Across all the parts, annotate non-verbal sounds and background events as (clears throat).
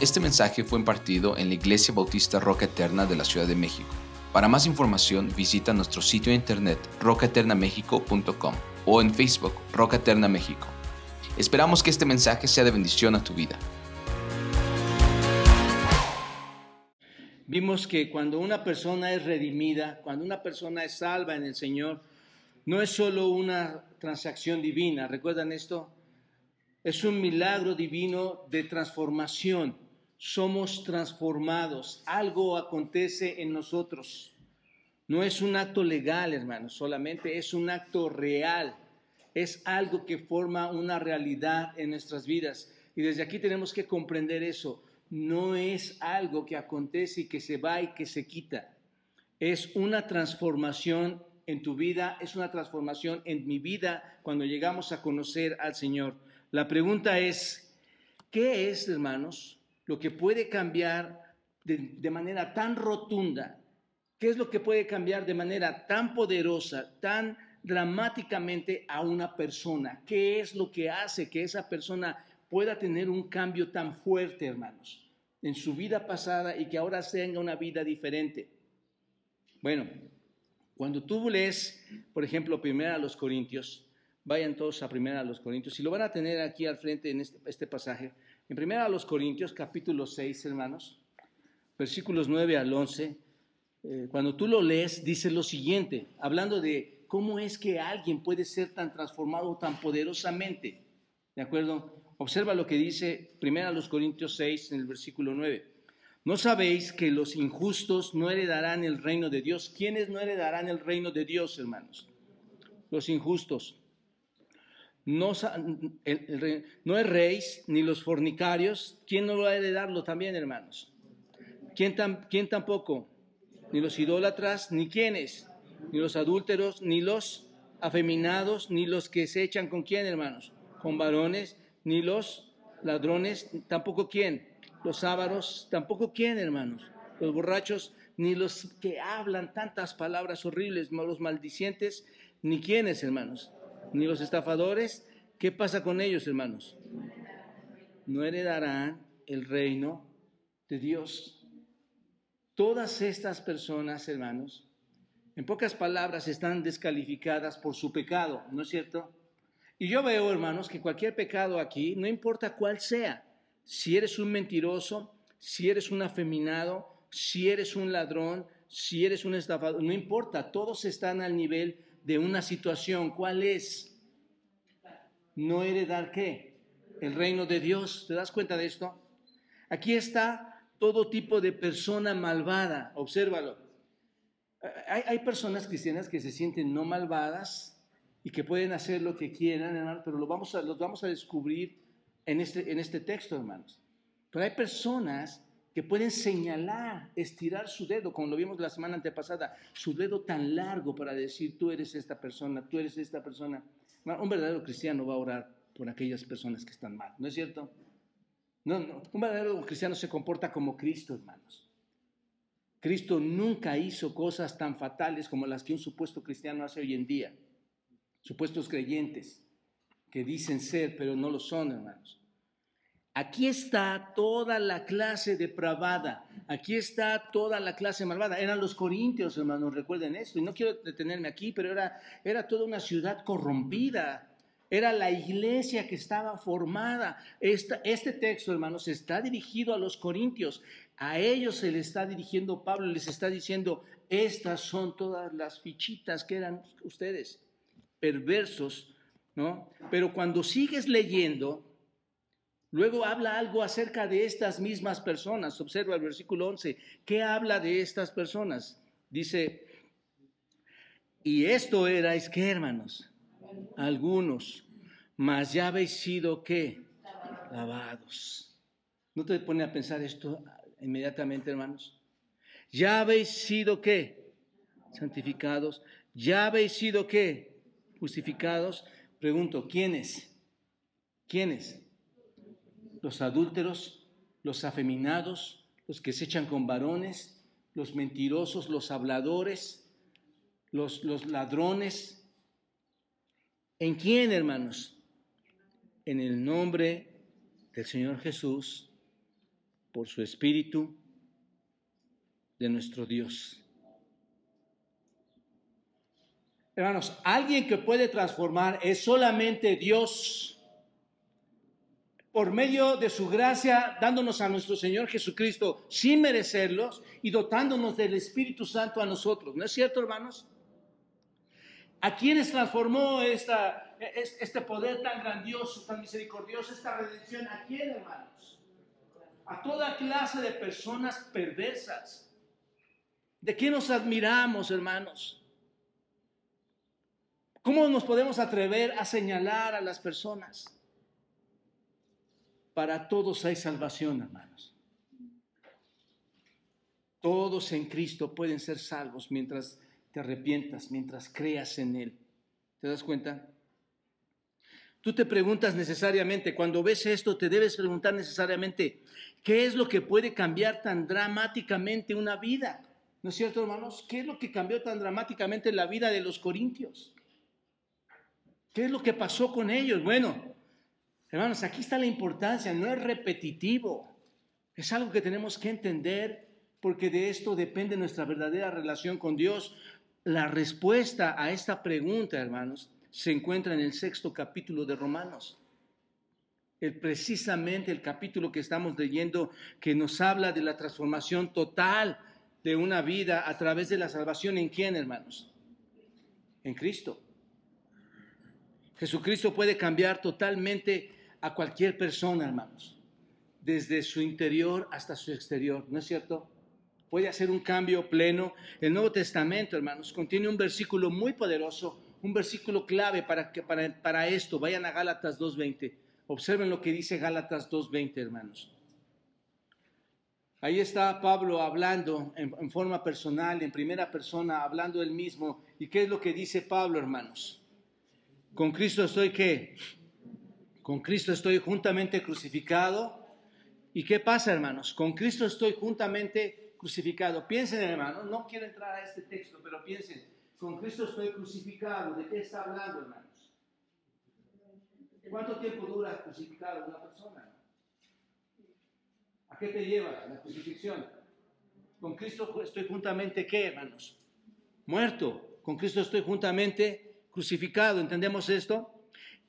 Este mensaje fue impartido en la Iglesia Bautista Roca Eterna de la Ciudad de México. Para más información visita nuestro sitio de internet rocaeternamexico.com o en Facebook Roca Eterna México. Esperamos que este mensaje sea de bendición a tu vida. Vimos que cuando una persona es redimida, cuando una persona es salva en el Señor, no es solo una transacción divina, ¿recuerdan esto? Es un milagro divino de transformación. Somos transformados, algo acontece en nosotros. No es un acto legal, hermanos, solamente es un acto real. Es algo que forma una realidad en nuestras vidas. Y desde aquí tenemos que comprender eso no es algo que acontece y que se va y que se quita. Es una transformación en tu vida, es una transformación en mi vida cuando llegamos a conocer al Señor. La pregunta es, ¿qué es, hermanos, lo que puede cambiar de, manera tan rotunda? ¿Qué es lo que puede cambiar de manera tan poderosa, tan dramáticamente a una persona? ¿Qué es lo que hace que esa persona pueda tener un cambio tan fuerte, hermanos, en su vida pasada y que ahora tenga una vida diferente. Bueno, cuando tú lees, por ejemplo, primera a los Corintios, vayan todos a primera a los Corintios, y lo van a tener aquí al frente en este, este pasaje. En primera a los Corintios, capítulo 6, hermanos, versículos 9 al 11, eh, cuando tú lo lees, dice lo siguiente, hablando de cómo es que alguien puede ser tan transformado tan poderosamente. ¿De acuerdo? Observa lo que dice 1 Corintios 6 en el versículo 9. ¿No sabéis que los injustos no heredarán el reino de Dios? ¿Quiénes no heredarán el reino de Dios, hermanos? Los injustos. No, no erréis ni los fornicarios. ¿Quién no va a heredarlo también, hermanos? ¿Quién, ¿Quién tampoco? Ni los idólatras, ni quiénes, ni los adúlteros, ni los afeminados, ni los que se echan con quién, hermanos, con varones, ni los ladrones, tampoco quién, los ávaros, tampoco quién, hermanos, los borrachos, ni los que hablan tantas palabras horribles, los maldicientes, ni quiénes, hermanos, ni los estafadores. ¿Qué pasa con ellos, hermanos? No heredarán el reino de Dios. Todas estas personas, hermanos, en pocas palabras, están descalificadas por su pecado, ¿no es cierto? Y yo veo, hermanos, que cualquier pecado aquí, no importa cuál sea, si eres un mentiroso, si eres un afeminado, si eres un ladrón, si eres un estafador, no importa, todos están al nivel de una situación. ¿Cuál es? No heredar qué? El reino de Dios. ¿Te das cuenta de esto? Aquí está todo tipo de persona malvada. Obsérvalo. Hay, hay personas cristianas que se sienten no malvadas, y que pueden hacer lo que quieran, hermanos, pero lo vamos a, los vamos a descubrir en este, en este texto, hermanos. Pero hay personas que pueden señalar, estirar su dedo, como lo vimos la semana antepasada, su dedo tan largo para decir, tú eres esta persona, tú eres esta persona. Un verdadero cristiano va a orar por aquellas personas que están mal, ¿no es cierto? No, no, un verdadero cristiano se comporta como Cristo, hermanos. Cristo nunca hizo cosas tan fatales como las que un supuesto cristiano hace hoy en día supuestos creyentes que dicen ser, pero no lo son, hermanos. Aquí está toda la clase depravada, aquí está toda la clase malvada. Eran los corintios, hermanos, recuerden esto. Y no quiero detenerme aquí, pero era, era toda una ciudad corrompida. Era la iglesia que estaba formada. este texto, hermanos, está dirigido a los corintios. A ellos se le está dirigiendo Pablo, les está diciendo, estas son todas las fichitas que eran ustedes perversos, ¿no? Pero cuando sigues leyendo, luego habla algo acerca de estas mismas personas. Observa el versículo 11. ¿Qué habla de estas personas? Dice, y esto erais qué, hermanos? Algunos, mas ya habéis sido qué? Lavados. ¿No te pone a pensar esto inmediatamente, hermanos? Ya habéis sido qué? Santificados. Ya habéis sido qué? justificados, pregunto, ¿quiénes? ¿Quiénes? Los adúlteros, los afeminados, los que se echan con varones, los mentirosos, los habladores, los, los ladrones. ¿En quién, hermanos? En el nombre del Señor Jesús por su Espíritu de nuestro Dios. Hermanos, alguien que puede transformar es solamente Dios por medio de su gracia, dándonos a nuestro Señor Jesucristo sin merecerlos y dotándonos del Espíritu Santo a nosotros. ¿No es cierto, hermanos? ¿A quiénes transformó esta, este poder tan grandioso, tan misericordioso, esta redención? ¿A quién, hermanos? A toda clase de personas perversas. ¿De quién nos admiramos, hermanos? ¿Cómo nos podemos atrever a señalar a las personas? Para todos hay salvación, hermanos. Todos en Cristo pueden ser salvos mientras te arrepientas, mientras creas en Él. ¿Te das cuenta? Tú te preguntas necesariamente, cuando ves esto, te debes preguntar necesariamente, ¿qué es lo que puede cambiar tan dramáticamente una vida? ¿No es cierto, hermanos? ¿Qué es lo que cambió tan dramáticamente la vida de los corintios? ¿Qué es lo que pasó con ellos? Bueno, Hermanos, aquí está la importancia, no es repetitivo, es algo que tenemos que entender porque de esto depende nuestra verdadera relación con Dios. La respuesta a esta pregunta, hermanos, se encuentra en el sexto capítulo de Romanos. El, precisamente el capítulo que estamos leyendo que nos habla de la transformación total de una vida a través de la salvación. ¿En quién, hermanos? En Cristo. Jesucristo puede cambiar totalmente a cualquier persona, hermanos, desde su interior hasta su exterior, ¿no es cierto? Puede hacer un cambio pleno. El Nuevo Testamento, hermanos, contiene un versículo muy poderoso, un versículo clave para, que, para, para esto. Vayan a Gálatas 2.20. Observen lo que dice Gálatas 2.20, hermanos. Ahí está Pablo hablando en, forma personal, en primera persona, hablando él mismo. ¿Y qué es lo que dice Pablo, hermanos? Con Cristo estoy que con Cristo estoy juntamente crucificado. ¿Y qué pasa, hermanos? Con Cristo estoy juntamente crucificado. Piensen, hermanos, no quiero entrar a este texto, pero piensen, con Cristo estoy crucificado. ¿De qué está hablando, hermanos? ¿Cuánto tiempo dura crucificado una persona? ¿A qué te lleva la crucifixión? Con Cristo estoy juntamente, ¿qué, hermanos? Muerto. Con Cristo estoy juntamente crucificado. ¿Entendemos esto?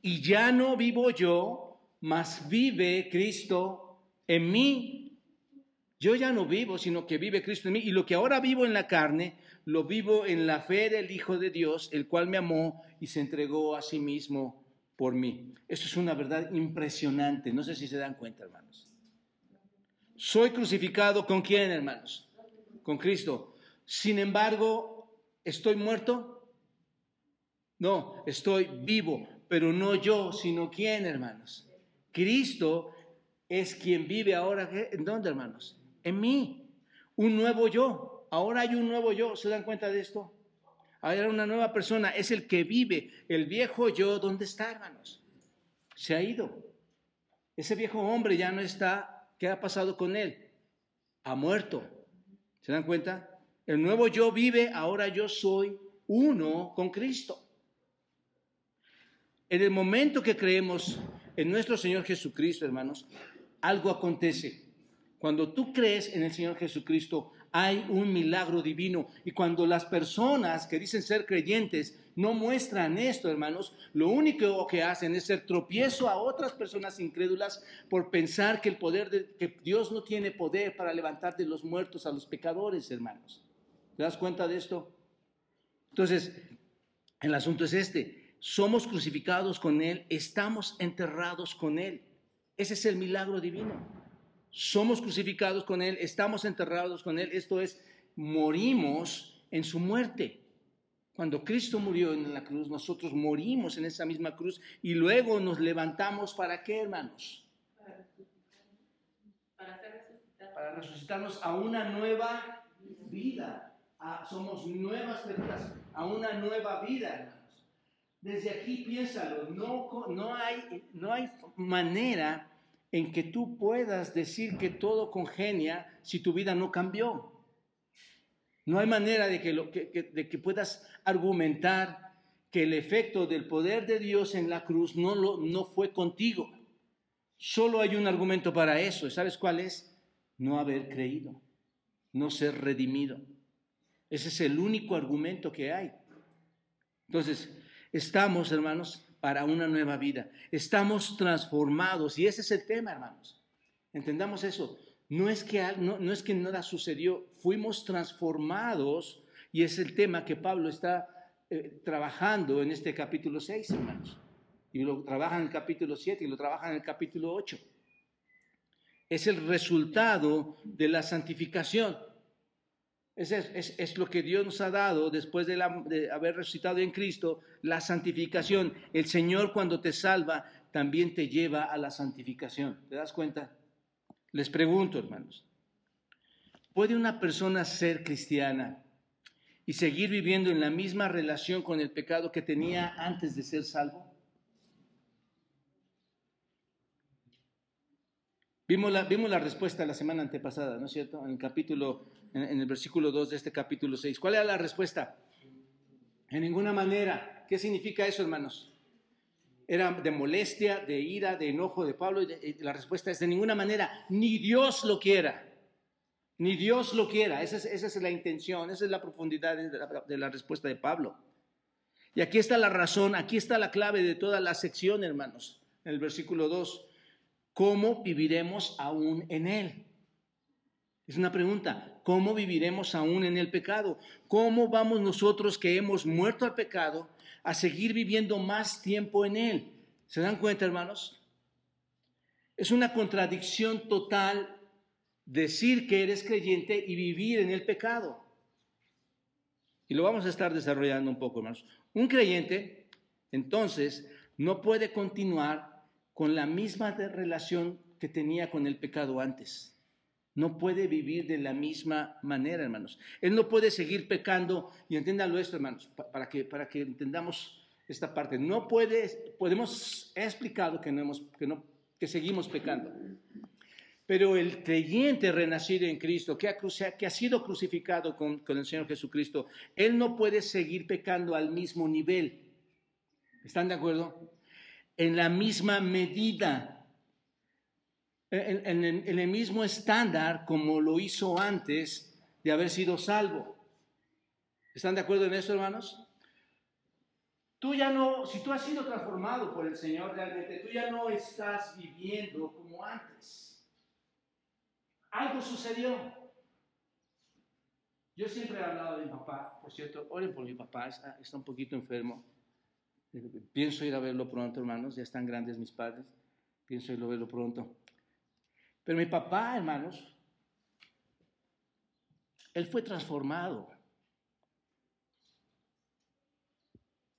Y ya no vivo yo, mas vive Cristo en mí. Yo ya no vivo, sino que vive Cristo en mí. Y lo que ahora vivo en la carne, lo vivo en la fe del Hijo de Dios, el cual me amó y se entregó a sí mismo por mí. Esto es una verdad impresionante. No sé si se dan cuenta, hermanos. Soy crucificado con quién, hermanos? Con Cristo. Sin embargo, ¿estoy muerto? No, estoy vivo pero no yo, sino quién, hermanos. Cristo es quien vive ahora. ¿En dónde, hermanos? En mí. Un nuevo yo. Ahora hay un nuevo yo. ¿Se dan cuenta de esto? Ahora una nueva persona. Es el que vive. El viejo yo, ¿dónde está, hermanos? Se ha ido. Ese viejo hombre ya no está. ¿Qué ha pasado con él? Ha muerto. ¿Se dan cuenta? El nuevo yo vive. Ahora yo soy uno con Cristo. En el momento que creemos en nuestro Señor Jesucristo, hermanos, algo acontece. Cuando tú crees en el Señor Jesucristo, hay un milagro divino. Y cuando las personas que dicen ser creyentes no muestran esto, hermanos, lo único que hacen es ser tropiezo a otras personas incrédulas por pensar que el poder de, que Dios no tiene poder para levantar de los muertos a los pecadores, hermanos. ¿Te das cuenta de esto? Entonces, el asunto es este somos crucificados con Él, estamos enterrados con Él. Ese es el milagro divino. Somos crucificados con Él, estamos enterrados con Él. Esto es, morimos en su muerte. Cuando Cristo murió en la cruz, nosotros morimos en esa misma cruz y luego nos levantamos para qué, hermanos? Para, resucitarnos a una nueva vida. somos nuevas personas, a una nueva vida. Desde aquí piénsalo, no, no, hay, no hay manera en que tú puedas decir que todo congenia si tu vida no cambió. No hay manera de que, lo, de que puedas argumentar que el efecto del poder de Dios en la cruz no, lo, no fue contigo. Solo hay un argumento para eso. ¿Sabes cuál es? no haber creído, no ser redimido. Ese es el único argumento que hay. Entonces, estamos, hermanos, para una nueva vida. Estamos transformados y ese es el tema, hermanos. Entendamos eso. No es que no, es que nada sucedió, fuimos transformados y es el tema que Pablo está eh, trabajando en este capítulo 6, hermanos. Y lo trabaja en el capítulo 7 y lo trabaja en el capítulo 8. Es el resultado de la santificación. Es, es, es, lo que Dios nos ha dado después de, haber resucitado en Cristo, la santificación. El Señor cuando te salva también te lleva a la santificación. ¿Te das cuenta? Les pregunto, hermanos, ¿puede una persona ser cristiana y seguir viviendo en la misma relación con el pecado que tenía antes de ser salvo? Vimos la, vimos la respuesta la semana antepasada, ¿no es cierto? En el capítulo, en, el versículo 2 de este capítulo 6. ¿Cuál era la respuesta? En ninguna manera. ¿Qué significa eso, hermanos? Era de molestia, de ira, de enojo de Pablo. Y la respuesta es de ninguna manera. Ni Dios lo quiera. Ni Dios lo quiera. Esa es, la intención, esa es la profundidad de la, de la respuesta de Pablo. Y aquí está la razón, aquí está la clave de toda la sección, hermanos. En el versículo 2 ¿cómo viviremos aún en él? Es una pregunta, ¿cómo viviremos aún en el pecado? ¿Cómo vamos nosotros que hemos muerto al pecado a seguir viviendo más tiempo en él? ¿Se dan cuenta, hermanos? Es una contradicción total decir que eres creyente y vivir en el pecado. Y lo vamos a estar desarrollando un poco, hermanos. Un creyente, entonces, no puede continuar con la misma relación que tenía con el pecado antes. No puede vivir de la misma manera, hermanos. Él no puede seguir pecando, y entiéndalo esto, hermanos, para que, para que entendamos esta parte. No puede, podemos, he explicado que, no hemos, que, no, que seguimos pecando. Pero el creyente renacido en Cristo, que ha, que ha sido crucificado con, con el Señor Jesucristo, él no puede seguir pecando al mismo nivel. ¿Están de acuerdo? en la misma medida, en, el mismo estándar como lo hizo antes de haber sido salvo. ¿Están de acuerdo en eso, hermanos? Tú ya no, si tú has sido transformado por el Señor realmente, tú ya no estás viviendo como antes. Algo sucedió. Yo siempre he hablado de mi papá, por cierto, oren por mi papá, está un poquito enfermo. Pienso ir a verlo pronto, hermanos, ya están grandes mis padres. Pienso ir a verlo pronto. Pero mi papá, hermanos, él fue transformado.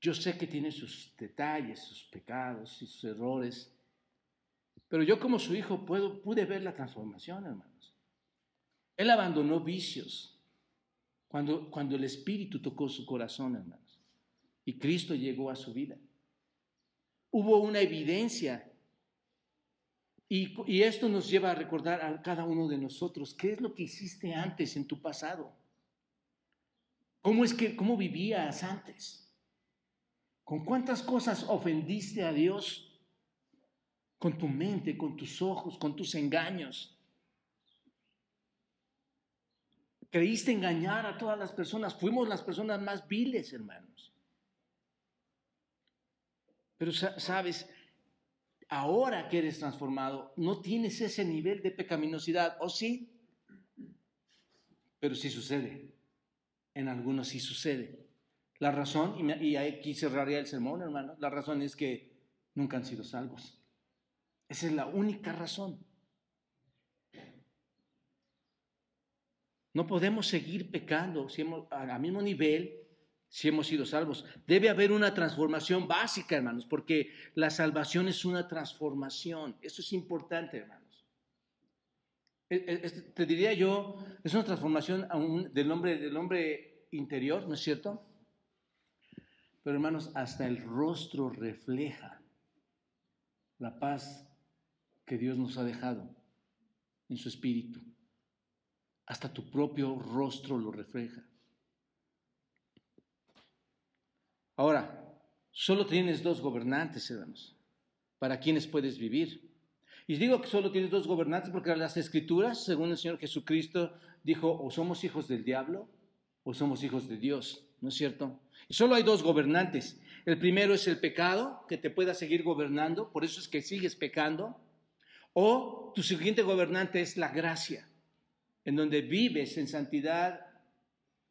Yo sé que tiene sus detalles, sus pecados y sus errores, pero yo como su hijo puedo, pude ver la transformación, hermanos. Él abandonó vicios cuando, cuando el Espíritu tocó su corazón, hermanos y Cristo llegó a su vida. Hubo una evidencia y, esto nos lleva a recordar a cada uno de nosotros qué es lo que hiciste antes en tu pasado. ¿Cómo es que cómo vivías antes? ¿Con cuántas cosas ofendiste a Dios? Con tu mente, con tus ojos, con tus engaños. Creíste engañar a todas las personas. Fuimos las personas más viles, hermanos. Pero sabes, ahora que eres transformado, no tienes ese nivel de pecaminosidad, ¿o sí? Pero sí sucede. En algunos sí sucede. La razón, y aquí cerraría el sermón, hermano, la razón es que nunca han sido salvos. Esa es la única razón. No podemos seguir pecando si hemos, al mismo nivel si hemos sido salvos. Debe haber una transformación básica, hermanos, porque la salvación es una transformación. Eso es importante, hermanos. E, e, te diría yo, es una transformación del hombre, del hombre interior, ¿no es cierto? Pero hermanos, hasta el rostro refleja la paz que Dios nos ha dejado en su espíritu. Hasta tu propio rostro lo refleja. Ahora, solo tienes dos gobernantes, hermanos, para quienes puedes vivir. Y digo que solo tienes dos gobernantes porque las escrituras, según el Señor Jesucristo, dijo, o somos hijos del diablo o somos hijos de Dios, ¿no es cierto? Y solo hay dos gobernantes. El primero es el pecado, que te pueda seguir gobernando, por eso es que sigues pecando. O tu siguiente gobernante es la gracia, en donde vives en santidad,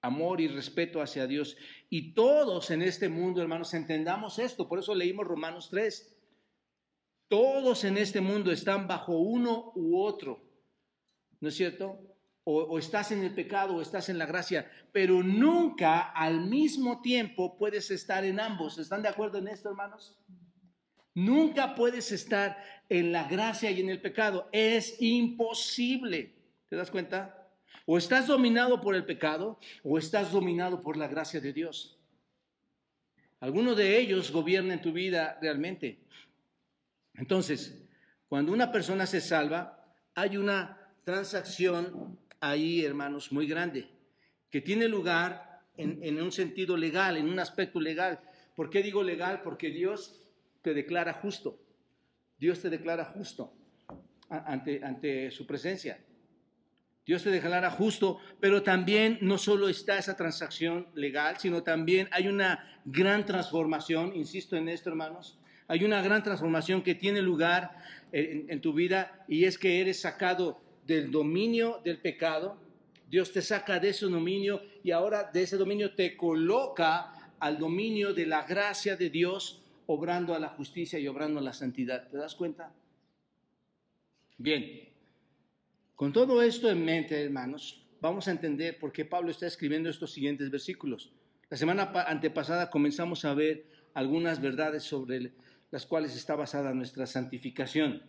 amor y respeto hacia Dios. Y todos en este mundo, hermanos, entendamos esto. Por eso leímos Romanos 3. Todos en este mundo están bajo uno u otro. ¿No es cierto? O, estás en el pecado o estás en la gracia, pero nunca al mismo tiempo puedes estar en ambos. ¿Están de acuerdo en esto, hermanos? Nunca puedes estar en la gracia y en el pecado. Es imposible. ¿Te das cuenta? O estás dominado por el pecado o estás dominado por la gracia de Dios. Alguno de ellos gobierna en tu vida realmente. Entonces, cuando una persona se salva, hay una transacción ahí, hermanos, muy grande, que tiene lugar en, un sentido legal, en un aspecto legal. ¿Por qué digo legal? Porque Dios te declara justo. Dios te declara justo ante, su presencia. Dios te declara justo, pero también no solo está esa transacción legal, sino también hay una gran transformación, insisto en esto hermanos, hay una gran transformación que tiene lugar en, tu vida y es que eres sacado del dominio del pecado, Dios te saca de ese dominio y ahora de ese dominio te coloca al dominio de la gracia de Dios, obrando a la justicia y obrando a la santidad. ¿Te das cuenta? Bien, con todo esto en mente, hermanos, vamos a entender por qué Pablo está escribiendo estos siguientes versículos. La semana antepasada comenzamos a ver algunas verdades sobre las cuales está basada nuestra santificación.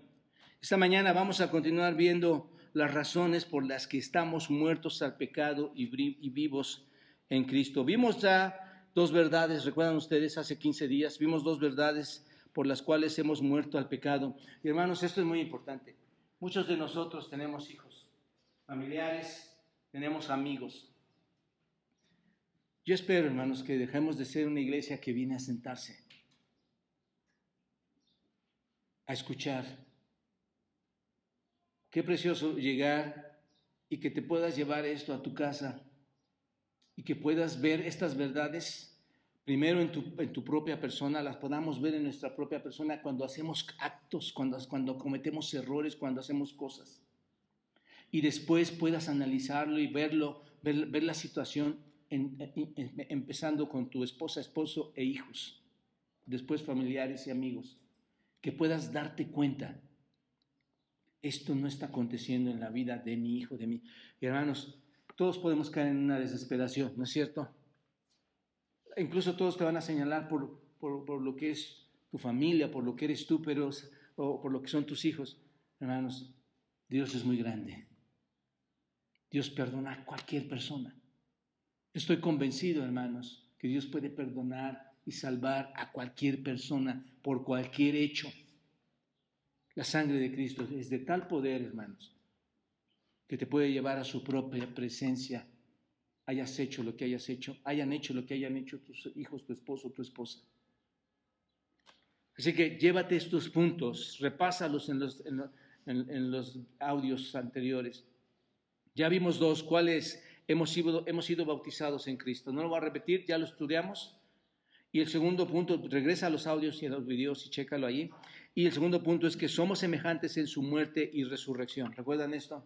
Esta mañana vamos a continuar viendo las razones por las que estamos muertos al pecado y vivos en Cristo. Vimos ya dos verdades, recuerdan ustedes, hace 15 días, vimos dos verdades por las cuales hemos muerto al pecado. Y hermanos, esto es muy importante. Muchos de nosotros tenemos hijos, familiares, tenemos amigos. Yo espero, hermanos, que dejemos de ser una iglesia que viene a sentarse, a escuchar. Qué precioso llegar y que te puedas llevar esto a tu casa y que puedas ver estas verdades primero en tu, propia persona, las podamos ver en nuestra propia persona cuando hacemos actos, cuando, cometemos errores, cuando hacemos cosas. Y después puedas analizarlo y verlo, ver, la situación empezando con tu esposa, esposo e hijos, después familiares y amigos, que puedas darte cuenta, esto no está aconteciendo en la vida de mi hijo, de mí. hermanos, todos podemos caer en una desesperación, ¿no es cierto? Incluso todos te van a señalar por, por, lo que es tu familia, por lo que eres tú, pero, o por lo que son tus hijos. Hermanos, Dios es muy grande. Dios perdona a cualquier persona. Estoy convencido, hermanos, que Dios puede perdonar y salvar a cualquier persona por cualquier hecho. La sangre de Cristo es de tal poder, hermanos, que te puede llevar a su propia presencia hayas hecho lo que hayas hecho, hayan hecho lo que hayan hecho tus hijos, tu esposo, tu esposa. Así que llévate estos puntos, repásalos en los, en, los audios anteriores. Ya vimos dos, cuáles hemos sido, hemos sido bautizados en Cristo. No lo voy a repetir, ya lo estudiamos. Y el segundo punto, regresa a los audios y a los videos y chécalo allí. Y el segundo punto es que somos semejantes en su muerte y resurrección. ¿Recuerdan esto?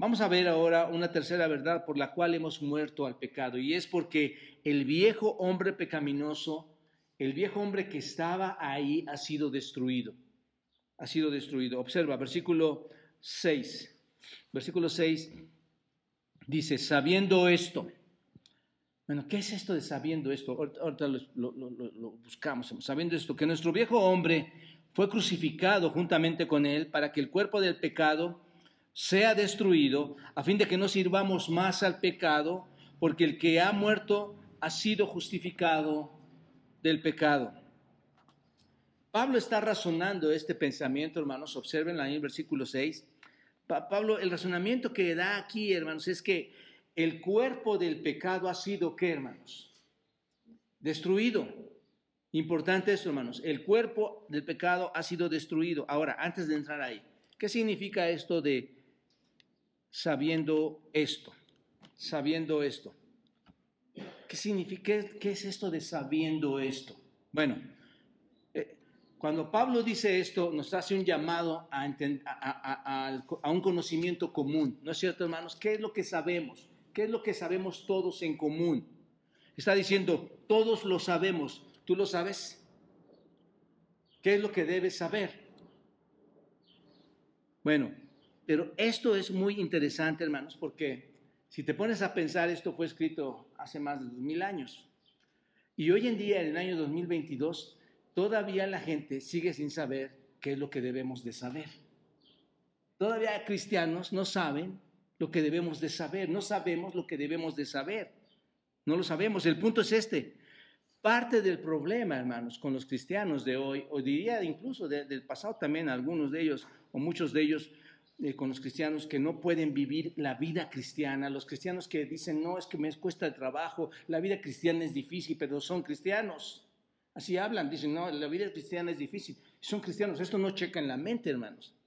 Vamos a ver ahora una tercera verdad por la cual hemos muerto al pecado y es porque el viejo hombre pecaminoso, el viejo hombre que estaba ahí ha sido destruido. Ha sido destruido. Observa, versículo 6. Versículo 6 dice, sabiendo esto. Bueno, ¿qué es esto de sabiendo esto? Ahorita lo, lo buscamos. Sabiendo esto, que nuestro viejo hombre fue crucificado juntamente con él para que el cuerpo del pecado sea destruido, a fin de que no sirvamos más al pecado, porque el que ha muerto ha sido justificado del pecado. Pablo está razonando este pensamiento, hermanos, observen ahí en versículo 6. Pablo, el razonamiento que da aquí, hermanos, es que el cuerpo del pecado ha sido, ¿qué, hermanos? Destruido. Importante esto, hermanos. El cuerpo del pecado ha sido destruido. Ahora, antes de entrar ahí, ¿Qué significa esto de sabiendo esto? Sabiendo esto. ¿Qué significa? ¿Qué es esto de sabiendo esto? Bueno, eh, cuando Pablo dice esto, nos hace un llamado a, a, un conocimiento común, ¿no es cierto, hermanos? ¿Qué es lo que sabemos? ¿Qué es lo que sabemos todos en común? Está diciendo, todos lo sabemos. ¿Tú lo sabes? ¿Qué es lo que debes saber? Bueno, pero esto es muy interesante, hermanos, porque si te pones a pensar, esto fue escrito hace más de dos mil años. Y hoy en día, en el año 2022, todavía la gente sigue sin saber qué es lo que debemos de saber. Todavía cristianos no saben lo que debemos de saber, no sabemos lo que debemos de saber. No lo sabemos. El punto es este. Parte del problema, hermanos, con los cristianos de hoy, o diría incluso del pasado también, algunos de ellos, o muchos de ellos, eh, con los cristianos que no pueden vivir la vida cristiana, los cristianos que dicen, no, es que me cuesta el trabajo, la vida cristiana es difícil, pero son cristianos. Así hablan, dicen, no, la vida cristiana es difícil. Son cristianos, esto no checa en la mente, hermanos.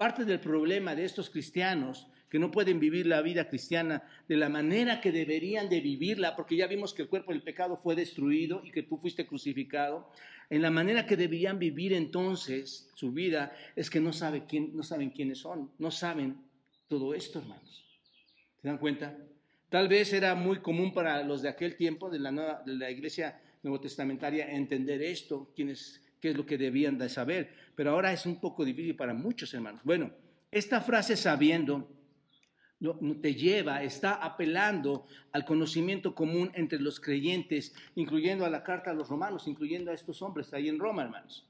Parte del problema de estos cristianos que no pueden vivir la vida cristiana de la manera que deberían de vivirla, porque ya vimos que el cuerpo del pecado fue destruido y que tú fuiste crucificado, en la manera que deberían vivir entonces su vida es que no, sabe quién, no saben quiénes son, no saben todo esto, hermanos. ¿Se dan cuenta? Tal vez era muy común para los de aquel tiempo, de la, nueva, de la iglesia nuevo testamentaria, entender esto, quiénes, qué es lo que debían de saber, pero ahora es un poco difícil para muchos hermanos. Bueno, esta frase sabiendo te lleva, está apelando al conocimiento común entre los creyentes, incluyendo a la carta a los romanos, incluyendo a estos hombres ahí en Roma, hermanos.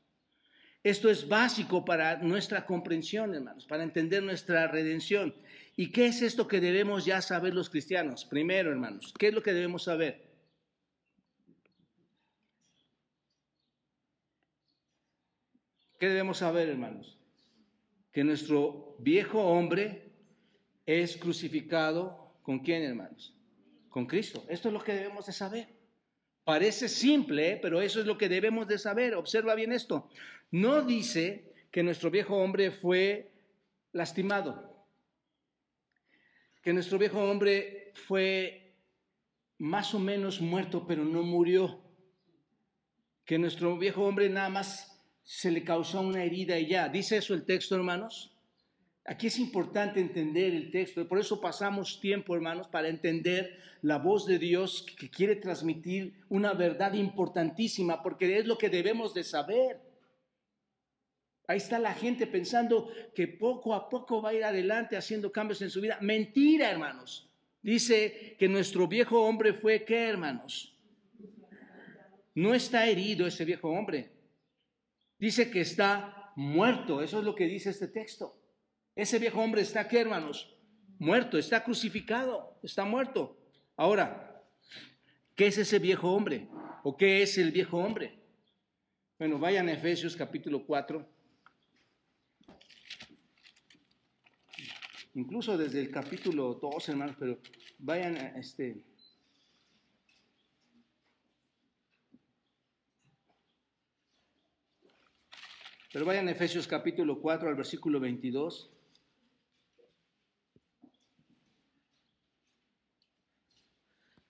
Esto es básico para nuestra comprensión, hermanos, para entender nuestra redención. ¿Y qué es esto que debemos ya saber los cristianos? Primero, hermanos, ¿qué es lo que debemos saber? ¿Qué debemos saber, hermanos? Que nuestro viejo hombre es crucificado con quién, hermanos? Con Cristo. Esto es lo que debemos de saber. Parece simple, pero eso es lo que debemos de saber. Observa bien esto. No dice que nuestro viejo hombre fue lastimado, que nuestro viejo hombre fue más o menos muerto, pero no murió, que nuestro viejo hombre nada más se le causó una herida y ya. ¿Dice eso el texto, hermanos? Aquí es importante entender el texto, por eso pasamos tiempo, hermanos, para entender la voz de Dios que quiere transmitir una verdad importantísima, porque es lo que debemos de saber. Ahí está la gente pensando que poco a poco va a ir adelante haciendo cambios en su vida. Mentira, hermanos. Dice que nuestro viejo hombre fue qué, hermanos? No está herido ese viejo hombre. Dice que está muerto. Eso es lo que dice este texto. Ese viejo hombre está aquí, hermanos, muerto, está crucificado, está muerto. Ahora, ¿qué es ese viejo hombre? ¿O qué es el viejo hombre? Bueno, vayan a Efesios capítulo 4. Incluso desde el capítulo 2, hermanos, pero vayan a este. Pero vayan a Efesios capítulo 4 al versículo 22.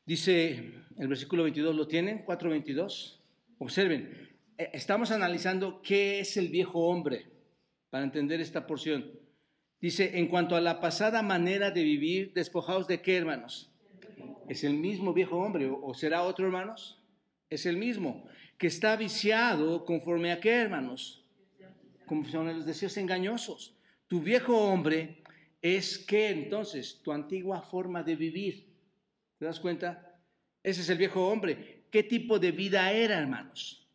Dice el versículo 22, ¿lo tienen? 4.22. Observen, eh, estamos analizando qué es el viejo hombre para entender esta porción. Dice, en cuanto a la pasada manera de vivir, despojados de qué, hermanos? Es el mismo viejo hombre, o será otro, hermanos? Es el mismo, que está viciado conforme a qué, hermanos? A los deseos engañosos. Tu viejo hombre es qué entonces? Tu antigua forma de vivir. ¿Te das cuenta? Ese es el viejo hombre. ¿Qué tipo de vida era, hermanos?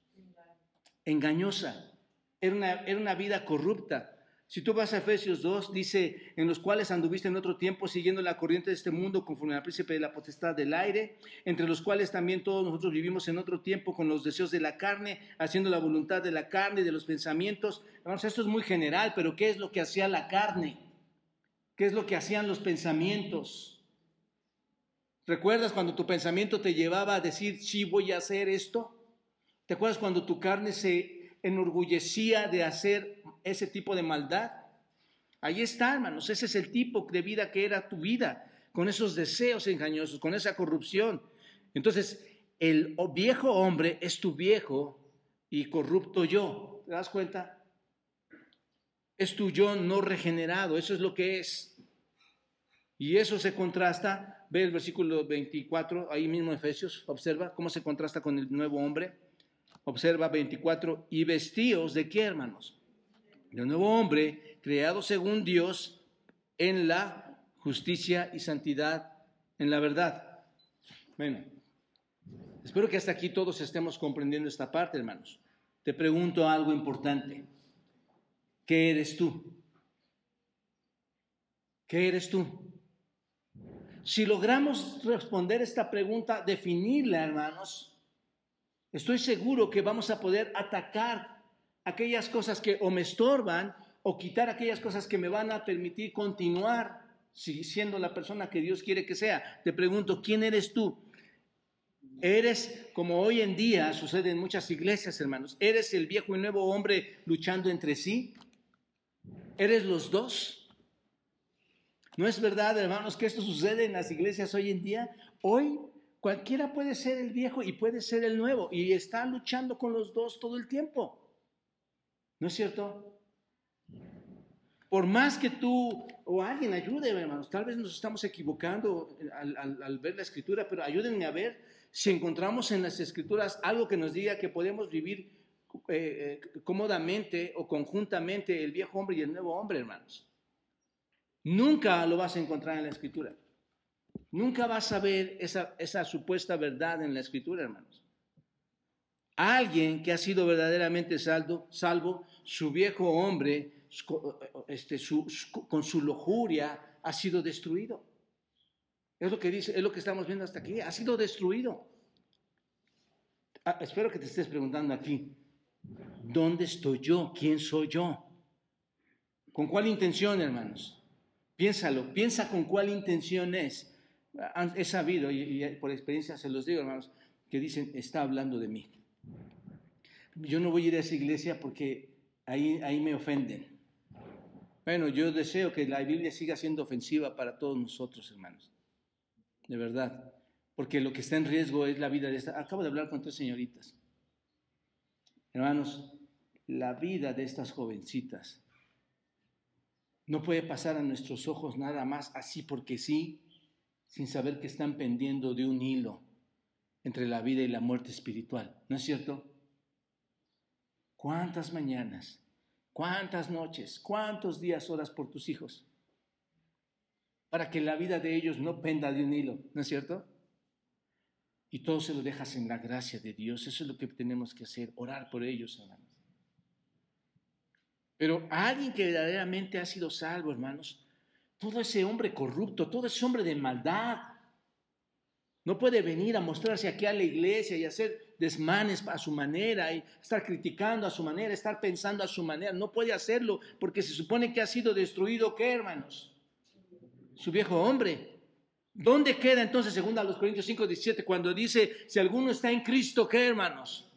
Engañosa. Era una, era una vida corrupta. Si tú vas a Efesios 2, dice, en los cuales anduviste en otro tiempo siguiendo la corriente de este mundo conforme al príncipe de la potestad del aire, entre los cuales también todos nosotros vivimos en otro tiempo con los deseos de la carne, haciendo la voluntad de la carne y de los pensamientos. Vamos, esto es muy general, pero ¿qué es lo que hacía la carne? ¿Qué es lo que hacían los pensamientos? ¿Recuerdas cuando tu pensamiento te llevaba a decir, sí, voy a hacer esto? ¿Te acuerdas cuando tu carne se enorgullecía de hacer ese tipo de maldad? Ahí está, hermanos, ese es el tipo de vida que era tu vida, con esos deseos engañosos, con esa corrupción. Entonces, el viejo hombre es tu viejo y corrupto yo. ¿Te das cuenta? Es tu yo no regenerado, eso es lo que es. Y eso se contrasta, ve el versículo 24, ahí mismo Efesios, observa cómo se contrasta con el nuevo hombre. Observa 24, y vestidos de qué, hermanos? De nuevo hombre, creado según Dios en la justicia y santidad, en la verdad. Bueno, espero que hasta aquí todos estemos comprendiendo esta parte, hermanos. Te pregunto algo importante. ¿Qué eres tú? ¿Qué eres tú? Si logramos responder esta pregunta, definirla, hermanos, estoy seguro que vamos a poder atacar aquellas cosas que o me estorban o quitar aquellas cosas que me van a permitir continuar siendo la persona que Dios quiere que sea. Te pregunto, ¿quién eres tú? Eres, como hoy en día sucede en muchas iglesias, hermanos, ¿eres el viejo y nuevo hombre luchando entre sí? ¿Eres los dos? ¿No es verdad, hermanos, que esto sucede en las iglesias hoy en día? Hoy cualquiera puede ser el viejo y puede ser el nuevo y está luchando con los dos todo el tiempo. ¿No es cierto? Por más que tú o alguien ayude, hermanos, tal vez nos estamos equivocando al, ver la escritura, pero ayúdenme a ver si encontramos en las escrituras algo que nos diga que podemos vivir eh, eh, cómodamente o conjuntamente el viejo hombre y el nuevo hombre, hermanos. Nunca lo vas a encontrar en la escritura. Nunca vas a ver esa, supuesta verdad en la escritura, hermanos. Alguien que ha sido verdaderamente salvo, salvo su viejo hombre, este, con su lujuria, ha sido destruido. Es lo que dice, es lo que estamos viendo hasta aquí. Ha sido destruido. Ah, espero que te estés preguntando aquí, ¿dónde estoy yo? ¿Quién soy yo? ¿Con cuál intención, hermanos? Piénsalo, piensa con cuál intención es. He sabido, y, por experiencia se los digo, hermanos, que dicen, está hablando de mí. Yo no voy a ir a esa iglesia porque ahí, ahí me ofenden. Bueno, yo deseo que la Biblia siga siendo ofensiva para todos nosotros, hermanos. De verdad. Porque lo que está en riesgo es la vida de esta. Acabo de hablar con tres señoritas. Hermanos, la vida de estas jovencitas no puede pasar a nuestros ojos nada más así porque sí, sin saber que están pendiendo de un hilo entre la vida y la muerte espiritual. ¿No es cierto? ¿Cuántas mañanas, cuántas noches, cuántos días horas por tus hijos? Para que la vida de ellos no penda de un hilo, ¿no es cierto? Y todo se lo dejas en la gracia de Dios. Eso es lo que tenemos que hacer, orar por ellos, hermanos. Pero alguien que verdaderamente ha sido salvo, hermanos, todo ese hombre corrupto, todo ese hombre de maldad, no puede venir a mostrarse aquí a la iglesia y hacer desmanes a su manera y estar criticando a su manera, estar pensando a su manera. No puede hacerlo porque se supone que ha sido destruido, ¿qué, hermanos? Su viejo hombre. ¿Dónde queda entonces, según a los Corintios 5, 17, cuando dice, si alguno está en Cristo, ¿qué, hermanos?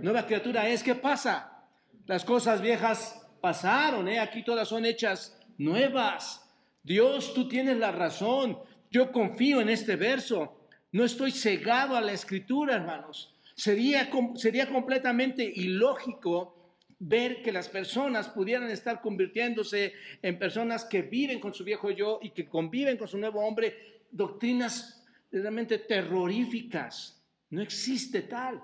Nueva criatura es, ¿qué pasa? Las cosas viejas pasaron, ¿eh? aquí todas son hechas nuevas. Dios, tú tienes la razón. Yo confío en este verso. No estoy cegado a la escritura, hermanos. Sería, sería completamente ilógico ver que las personas pudieran estar convirtiéndose en personas que viven con su viejo yo y que conviven con su nuevo hombre, doctrinas realmente terroríficas. No existe tal.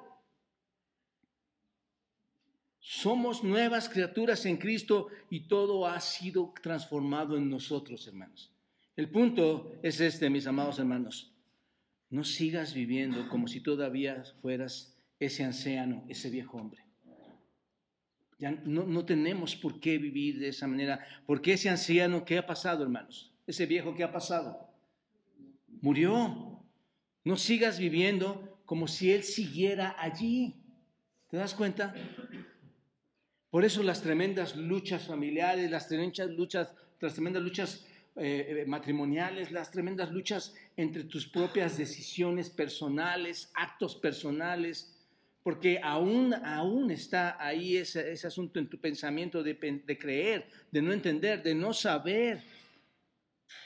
Somos nuevas criaturas en Cristo y todo ha sido transformado en nosotros, hermanos. El punto es este, mis amados hermanos. No sigas viviendo como si todavía fueras ese anciano, ese viejo hombre. Ya no, no tenemos por qué vivir de esa manera, porque ese anciano, ¿qué ha pasado, hermanos? Ese viejo, ¿qué ha pasado? Murió. No sigas viviendo como si él siguiera allí. ¿Te das cuenta? Por eso las tremendas luchas familiares, las tremendas luchas, las tremendas luchas eh, matrimoniales, las tremendas luchas entre tus propias decisiones personales, actos personales, porque aún, aún está ahí ese, ese asunto en tu pensamiento de, de creer, de no entender, de no saber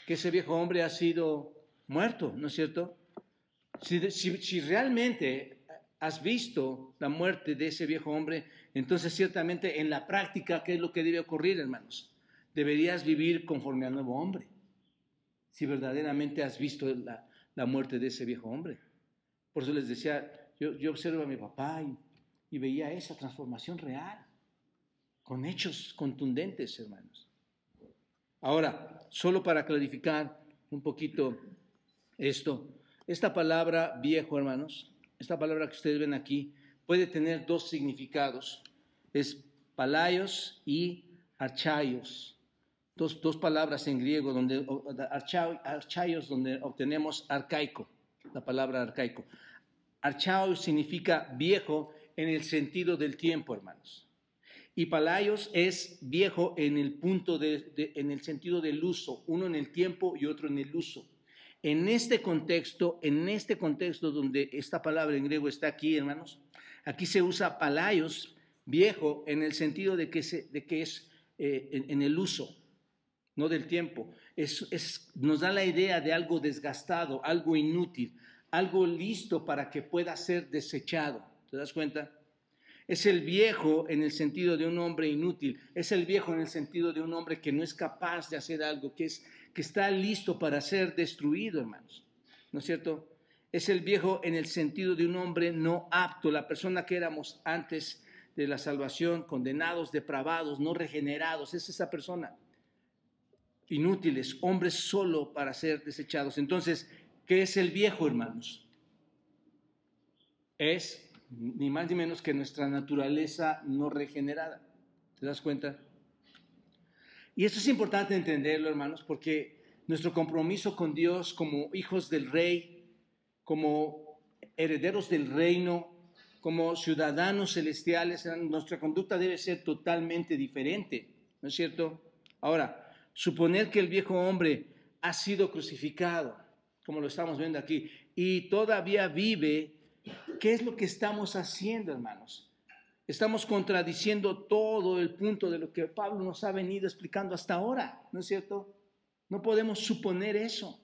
que ese viejo hombre ha sido muerto, ¿no es cierto? Si, si, si, realmente has visto la muerte de ese viejo hombre, entonces ciertamente en la práctica, ¿qué es lo que debe ocurrir, hermanos? Deberías vivir conforme al nuevo hombre, si verdaderamente has visto la, la muerte de ese viejo hombre. Por eso les decía, yo, yo observo a mi papá y, y veía esa transformación real, con hechos contundentes, hermanos. Ahora, solo para clarificar un poquito esto, esta palabra viejo, hermanos, esta palabra que ustedes ven aquí, puede tener dos significados. Es palaios y archaios. Dos, dos palabras en griego, donde archaios, donde obtenemos arcaico, la palabra arcaico. Archaios significa viejo en el sentido del tiempo, hermanos. Y palaios es viejo en el punto de, de, en el sentido del uso, uno en el tiempo y otro en el uso. En este contexto, en este contexto donde esta palabra en griego está aquí, hermanos, aquí se usa palaios, viejo, en el sentido de que, es eh, en, el uso, no del tiempo. Nos da la idea de algo desgastado, algo inútil, algo listo para que pueda ser desechado. ¿Te das cuenta? Es el viejo en el sentido de un hombre inútil, es el viejo en el sentido de un hombre que no es capaz de hacer algo, que, es, que está listo para ser destruido, hermanos. ¿No es cierto? Es el viejo en el sentido de un hombre no apto, la persona que éramos antes de la salvación, condenados, depravados, no regenerados, es esa persona. Inútiles, hombres solo para ser desechados. Entonces, ¿qué es el viejo, hermanos? Es ni más ni menos que nuestra naturaleza no regenerada. ¿Te das cuenta? Y esto es importante entenderlo, hermanos, porque nuestro compromiso con Dios como hijos del rey, como herederos del reino, como ciudadanos celestiales, nuestra conducta debe ser totalmente diferente, ¿no es cierto? Ahora, suponer que el viejo hombre ha sido crucificado, como lo estamos viendo aquí, y todavía vive ¿Qué es lo que estamos haciendo, hermanos? Estamos contradiciendo todo el punto de lo que Pablo nos ha venido explicando hasta ahora, ¿no es cierto? No podemos suponer eso.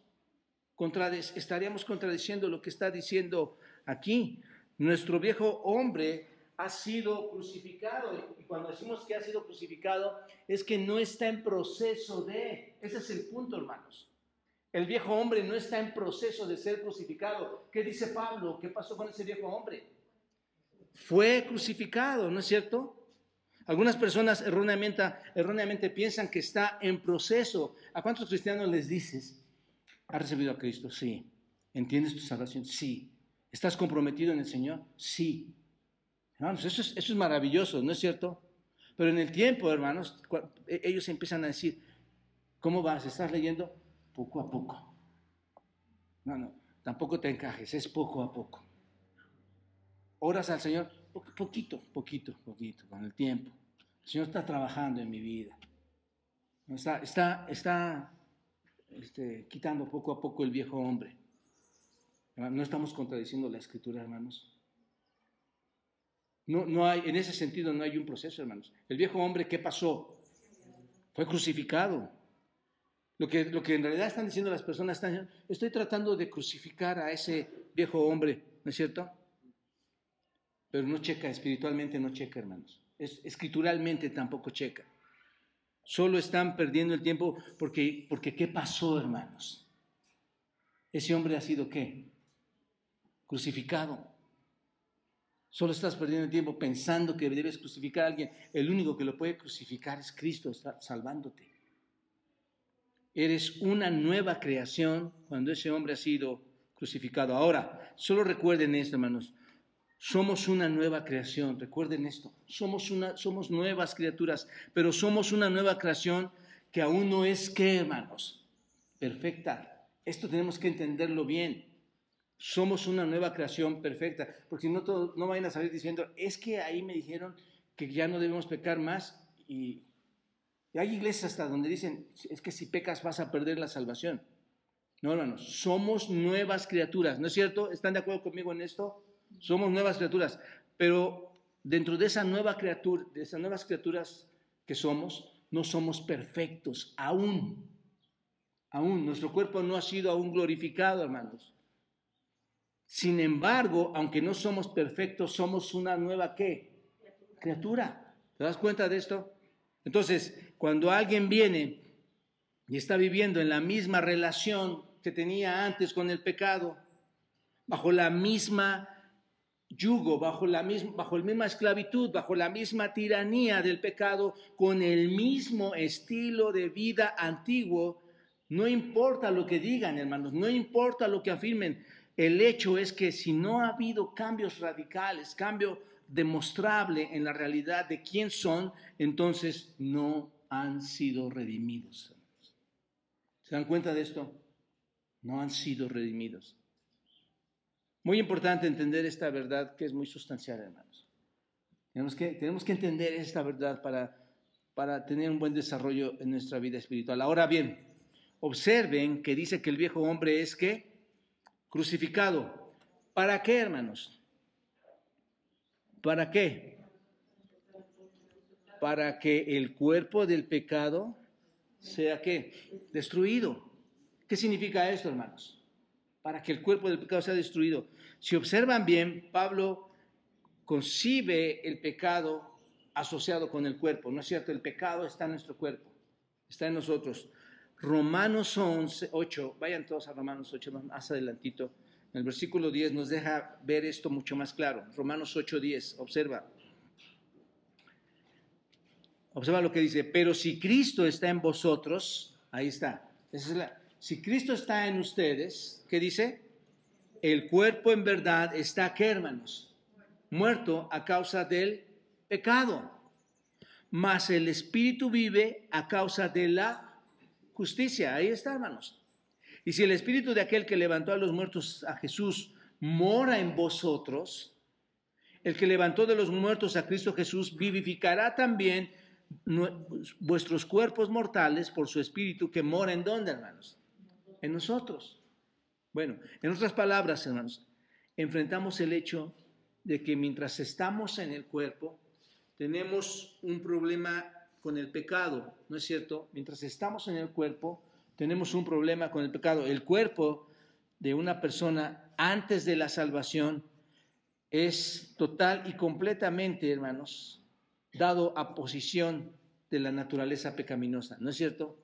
Estaríamos contradiciendo lo que está diciendo aquí. Nuestro viejo hombre ha sido crucificado. Y cuando decimos que ha sido crucificado, es que no está en proceso de. Ese es el punto, hermanos. El viejo hombre no está en proceso de ser crucificado. ¿Qué dice Pablo? ¿Qué pasó con ese viejo hombre? Fue crucificado, ¿no es cierto? Algunas personas erróneamente, erróneamente piensan que está en proceso. ¿A cuántos cristianos les dices? ¿Has recibido a Cristo? Sí. ¿Entiendes tu salvación? Sí. ¿Estás comprometido en el Señor? Sí. Hermanos, eso es, eso es maravilloso, ¿no es cierto? Pero en el tiempo, hermanos, e, ellos empiezan a decir, ¿cómo vas? ¿Estás leyendo? poco a poco. No, no, tampoco te encajes, es poco a poco. Oras al Señor, poquito, poquito, poquito, con el tiempo. El Señor está trabajando en mi vida. Está, está, está este, quitando poco a poco el viejo hombre. No estamos contradiciendo la escritura, hermanos. No, no hay, en ese sentido no hay un proceso, hermanos. El viejo hombre, ¿qué pasó? Fue crucificado. Lo que, lo que en realidad están diciendo las personas, están estoy tratando de crucificar a ese viejo hombre, ¿no es cierto? Pero no checa, espiritualmente no checa, hermanos. Es, escrituralmente tampoco checa. Solo están perdiendo el tiempo porque, porque ¿qué pasó, hermanos? Ese hombre ha sido qué? Crucificado. Solo estás perdiendo el tiempo pensando que debes crucificar a alguien. El único que lo puede crucificar es Cristo, está salvándote. Eres una nueva creación cuando ese hombre ha sido crucificado. Ahora, solo recuerden esto, hermanos. Somos una nueva creación, recuerden esto. Somos, una, somos nuevas criaturas, pero somos una nueva creación que aún no es que, hermanos, perfecta. Esto tenemos que entenderlo bien. Somos una nueva creación perfecta, porque no, todo, no vayan a salir diciendo, es que ahí me dijeron que ya no debemos pecar más y y hay iglesias hasta donde dicen, es que si pecas vas a perder la salvación. No, hermanos, somos nuevas criaturas, ¿no es cierto? ¿Están de acuerdo conmigo en esto? Somos nuevas criaturas. Pero dentro de esa nueva criatura, de esas nuevas criaturas que somos, no somos perfectos aún. Aún, nuestro cuerpo no ha sido aún glorificado, hermanos. Sin embargo, aunque no somos perfectos, somos una nueva qué? Criatura. ¿Te das cuenta de esto? Entonces, cuando alguien viene y está viviendo en la misma relación que tenía antes con el pecado, bajo la misma yugo, bajo la misma, bajo la misma esclavitud, bajo la misma tiranía del pecado, con el mismo estilo de vida antiguo, no importa lo que digan, hermanos, no importa lo que afirmen, el hecho es que si no ha habido cambios radicales, cambio demostrable en la realidad de quién son, entonces no han sido redimidos. ¿Se dan cuenta de esto? No han sido redimidos. Muy importante entender esta verdad que es muy sustancial, hermanos. Tenemos que, entender esta verdad para, para tener un buen desarrollo en nuestra vida espiritual. Ahora bien, observen que dice que el viejo hombre es que crucificado. ¿Para qué, hermanos? ¿Para qué? Para que el cuerpo del pecado sea qué? Destruido. ¿Qué significa esto, hermanos? para que el cuerpo del pecado sea destruido. Si observan bien, Pablo concibe el pecado asociado con el cuerpo, ¿no es cierto? El pecado está en nuestro cuerpo, está en nosotros. Romanos 11, 8, vayan todos a Romanos 8 más adelantito. En el versículo 10 nos deja ver esto mucho más claro. Romanos 8, 10, observa. Observa lo que dice, pero si Cristo está en vosotros, ahí está. Si Cristo está en ustedes, ¿qué dice? El cuerpo en verdad está, ¿qué hermanos? Muerto a causa del pecado. Mas el Espíritu vive a causa de la justicia. Ahí está, hermanos. Y si el Espíritu de aquel que levantó a los muertos a Jesús mora en vosotros, el que levantó de los muertos a Cristo Jesús vivificará también vuestros cuerpos mortales por su Espíritu que mora en donde, hermanos? en nosotros. Bueno, en otras palabras, hermanos, enfrentamos el hecho de que mientras estamos en el cuerpo, tenemos un problema con el pecado, ¿no es cierto? Mientras estamos en el cuerpo, tenemos un problema con el pecado. El cuerpo de una persona antes de la salvación es total y completamente, hermanos, dado a posición de la naturaleza pecaminosa, ¿no es cierto?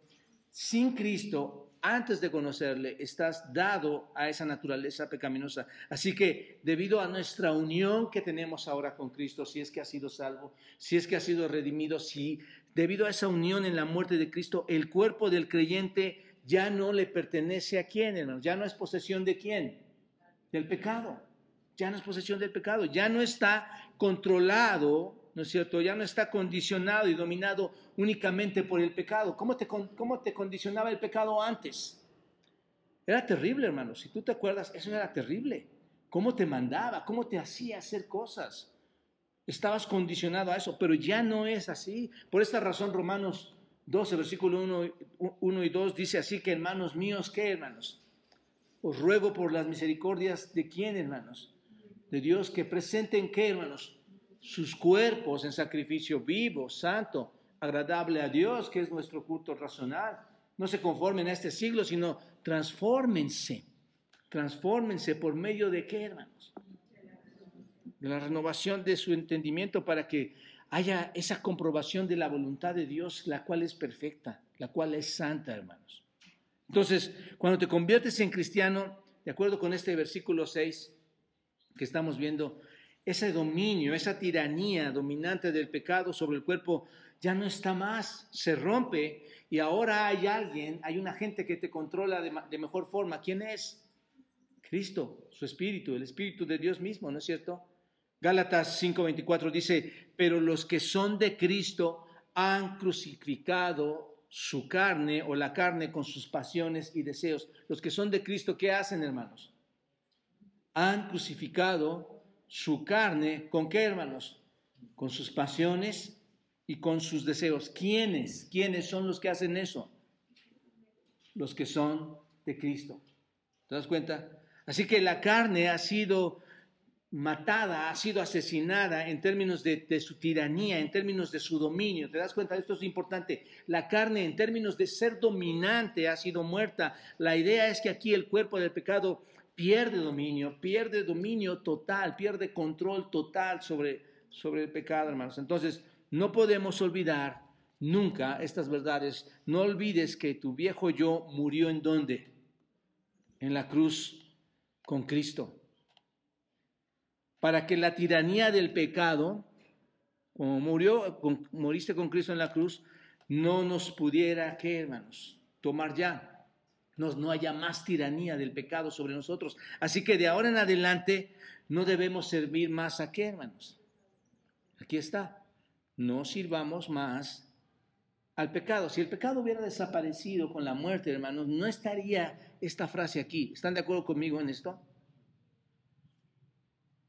Sin Cristo, antes de conocerle, estás dado a esa naturaleza pecaminosa. Así que debido a nuestra unión que tenemos ahora con Cristo, si es que ha sido salvo, si es que ha sido redimido, si debido a esa unión en la muerte de Cristo, el cuerpo del creyente ya no le pertenece a quién, hermanos, ya no es posesión de quién, del pecado, ya no es posesión del pecado, ya no está controlado ¿no es cierto? Ya no está condicionado y dominado únicamente por el pecado. ¿Cómo te, condicionaba el pecado antes? Era terrible, hermano. Si tú te acuerdas, eso era terrible. ¿Cómo te mandaba? ¿Cómo te hacía hacer cosas? Estabas condicionado a eso, pero ya no es así. Por esta razón, Romanos 12, versículo 1, 1 y 2 dice así que, hermanos míos, ¿qué, hermanos? Os ruego por las misericordias de quién, hermanos? De Dios que presenten, ¿qué, hermanos? sus cuerpos en sacrificio vivo, santo, agradable a Dios, que es nuestro culto racional. No se conformen a este siglo, sino transfórmense. Transfórmense por medio de qué, hermanos? De la renovación de su entendimiento para que haya esa comprobación de la voluntad de Dios, la cual es perfecta, la cual es santa, hermanos. Entonces, cuando te conviertes en cristiano, de acuerdo con este versículo 6 que estamos viendo, ese dominio, esa tiranía dominante del pecado sobre el cuerpo ya no está más, se rompe y ahora hay alguien, hay una gente que te controla de, mejor forma. ¿Quién es? Cristo, su espíritu, el espíritu de Dios mismo, ¿no es cierto? Gálatas 5:24 dice, pero los que son de Cristo han crucificado su carne o la carne con sus pasiones y deseos. Los que son de Cristo, ¿qué hacen, hermanos? Han crucificado su carne, ¿con qué hermanos? Con sus pasiones y con sus deseos. ¿Quiénes? ¿Quiénes son los que hacen eso? Los que son de Cristo. ¿Te das cuenta? Así que la carne ha sido matada, ha sido asesinada en términos de, su tiranía, en términos de su dominio. ¿Te das cuenta? Esto es importante. La carne en términos de ser dominante ha sido muerta. La idea es que aquí el cuerpo del pecado pierde dominio, pierde dominio total, pierde control total sobre, sobre el pecado, hermanos. Entonces, no podemos olvidar nunca estas verdades. No olvides que tu viejo yo murió en dónde? En la cruz con Cristo para que la tiranía del pecado, como murió, moriste con Cristo en la cruz, no nos pudiera, ¿qué hermanos? Tomar ya. No, no haya más tiranía del pecado sobre nosotros. Así que de ahora en adelante no debemos servir más a qué, hermanos. Aquí está. No sirvamos más al pecado. Si el pecado hubiera desaparecido con la muerte, hermanos, no estaría esta frase aquí. ¿Están de acuerdo conmigo en esto?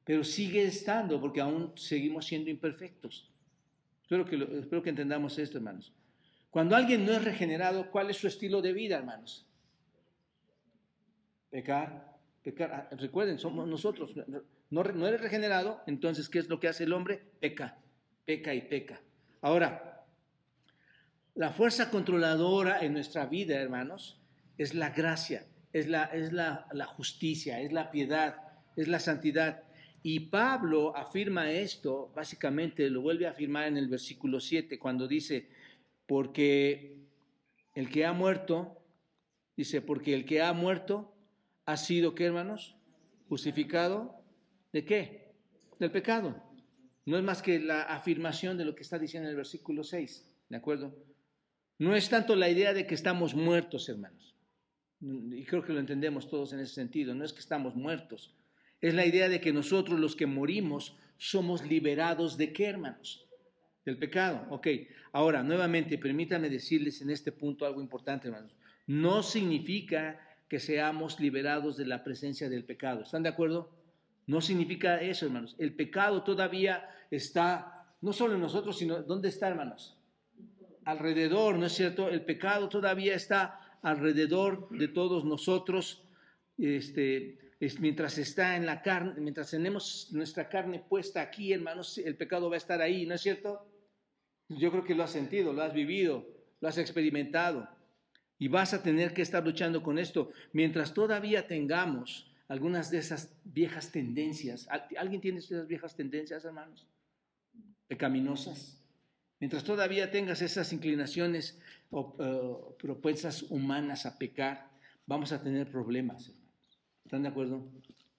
pero sigue estando porque aún seguimos siendo imperfectos. Espero que, espero que entendamos esto, hermanos. Cuando alguien no es regenerado, ¿cuál es su estilo de vida, hermanos? Pecar, pecar. Ah, recuerden, somos nosotros. No, no eres regenerado, entonces, ¿qué es lo que hace el hombre? Peca, peca y peca. Ahora, la fuerza controladora en nuestra vida, hermanos, es la gracia, es la, es la, la justicia, es la piedad, es la santidad. Y Pablo afirma esto, básicamente lo vuelve a afirmar en el versículo 7, cuando dice, porque el que ha muerto, dice, porque el que ha muerto ha sido, ¿qué hermanos? Justificado de qué? Del pecado. No es más que la afirmación de lo que está diciendo en el versículo 6, ¿de acuerdo? No es tanto la idea de que estamos muertos, hermanos. Y creo que lo entendemos todos en ese sentido. No es que estamos muertos, es la idea de que nosotros los que morimos somos liberados de qué, hermanos? Del pecado. Ok, ahora, nuevamente, permítanme decirles en este punto algo importante, hermanos. No significa que seamos liberados de la presencia del pecado. ¿Están de acuerdo? No significa eso, hermanos. El pecado todavía está, no solo en nosotros, sino ¿dónde está, hermanos? Alrededor, ¿no es cierto? El pecado todavía está alrededor de todos nosotros. Este, mientras está en la carne, mientras tenemos nuestra carne puesta aquí, hermanos, el pecado va a estar ahí, ¿no es cierto? Yo creo que lo has sentido, lo has vivido, lo has experimentado. Y vas a tener que estar luchando con esto mientras todavía tengamos algunas de esas viejas tendencias. ¿Alguien tiene esas viejas tendencias, hermanos? Pecaminosas. Mientras todavía tengas esas inclinaciones o uh, propuestas humanas a pecar, vamos a tener problemas. ¿Están de acuerdo?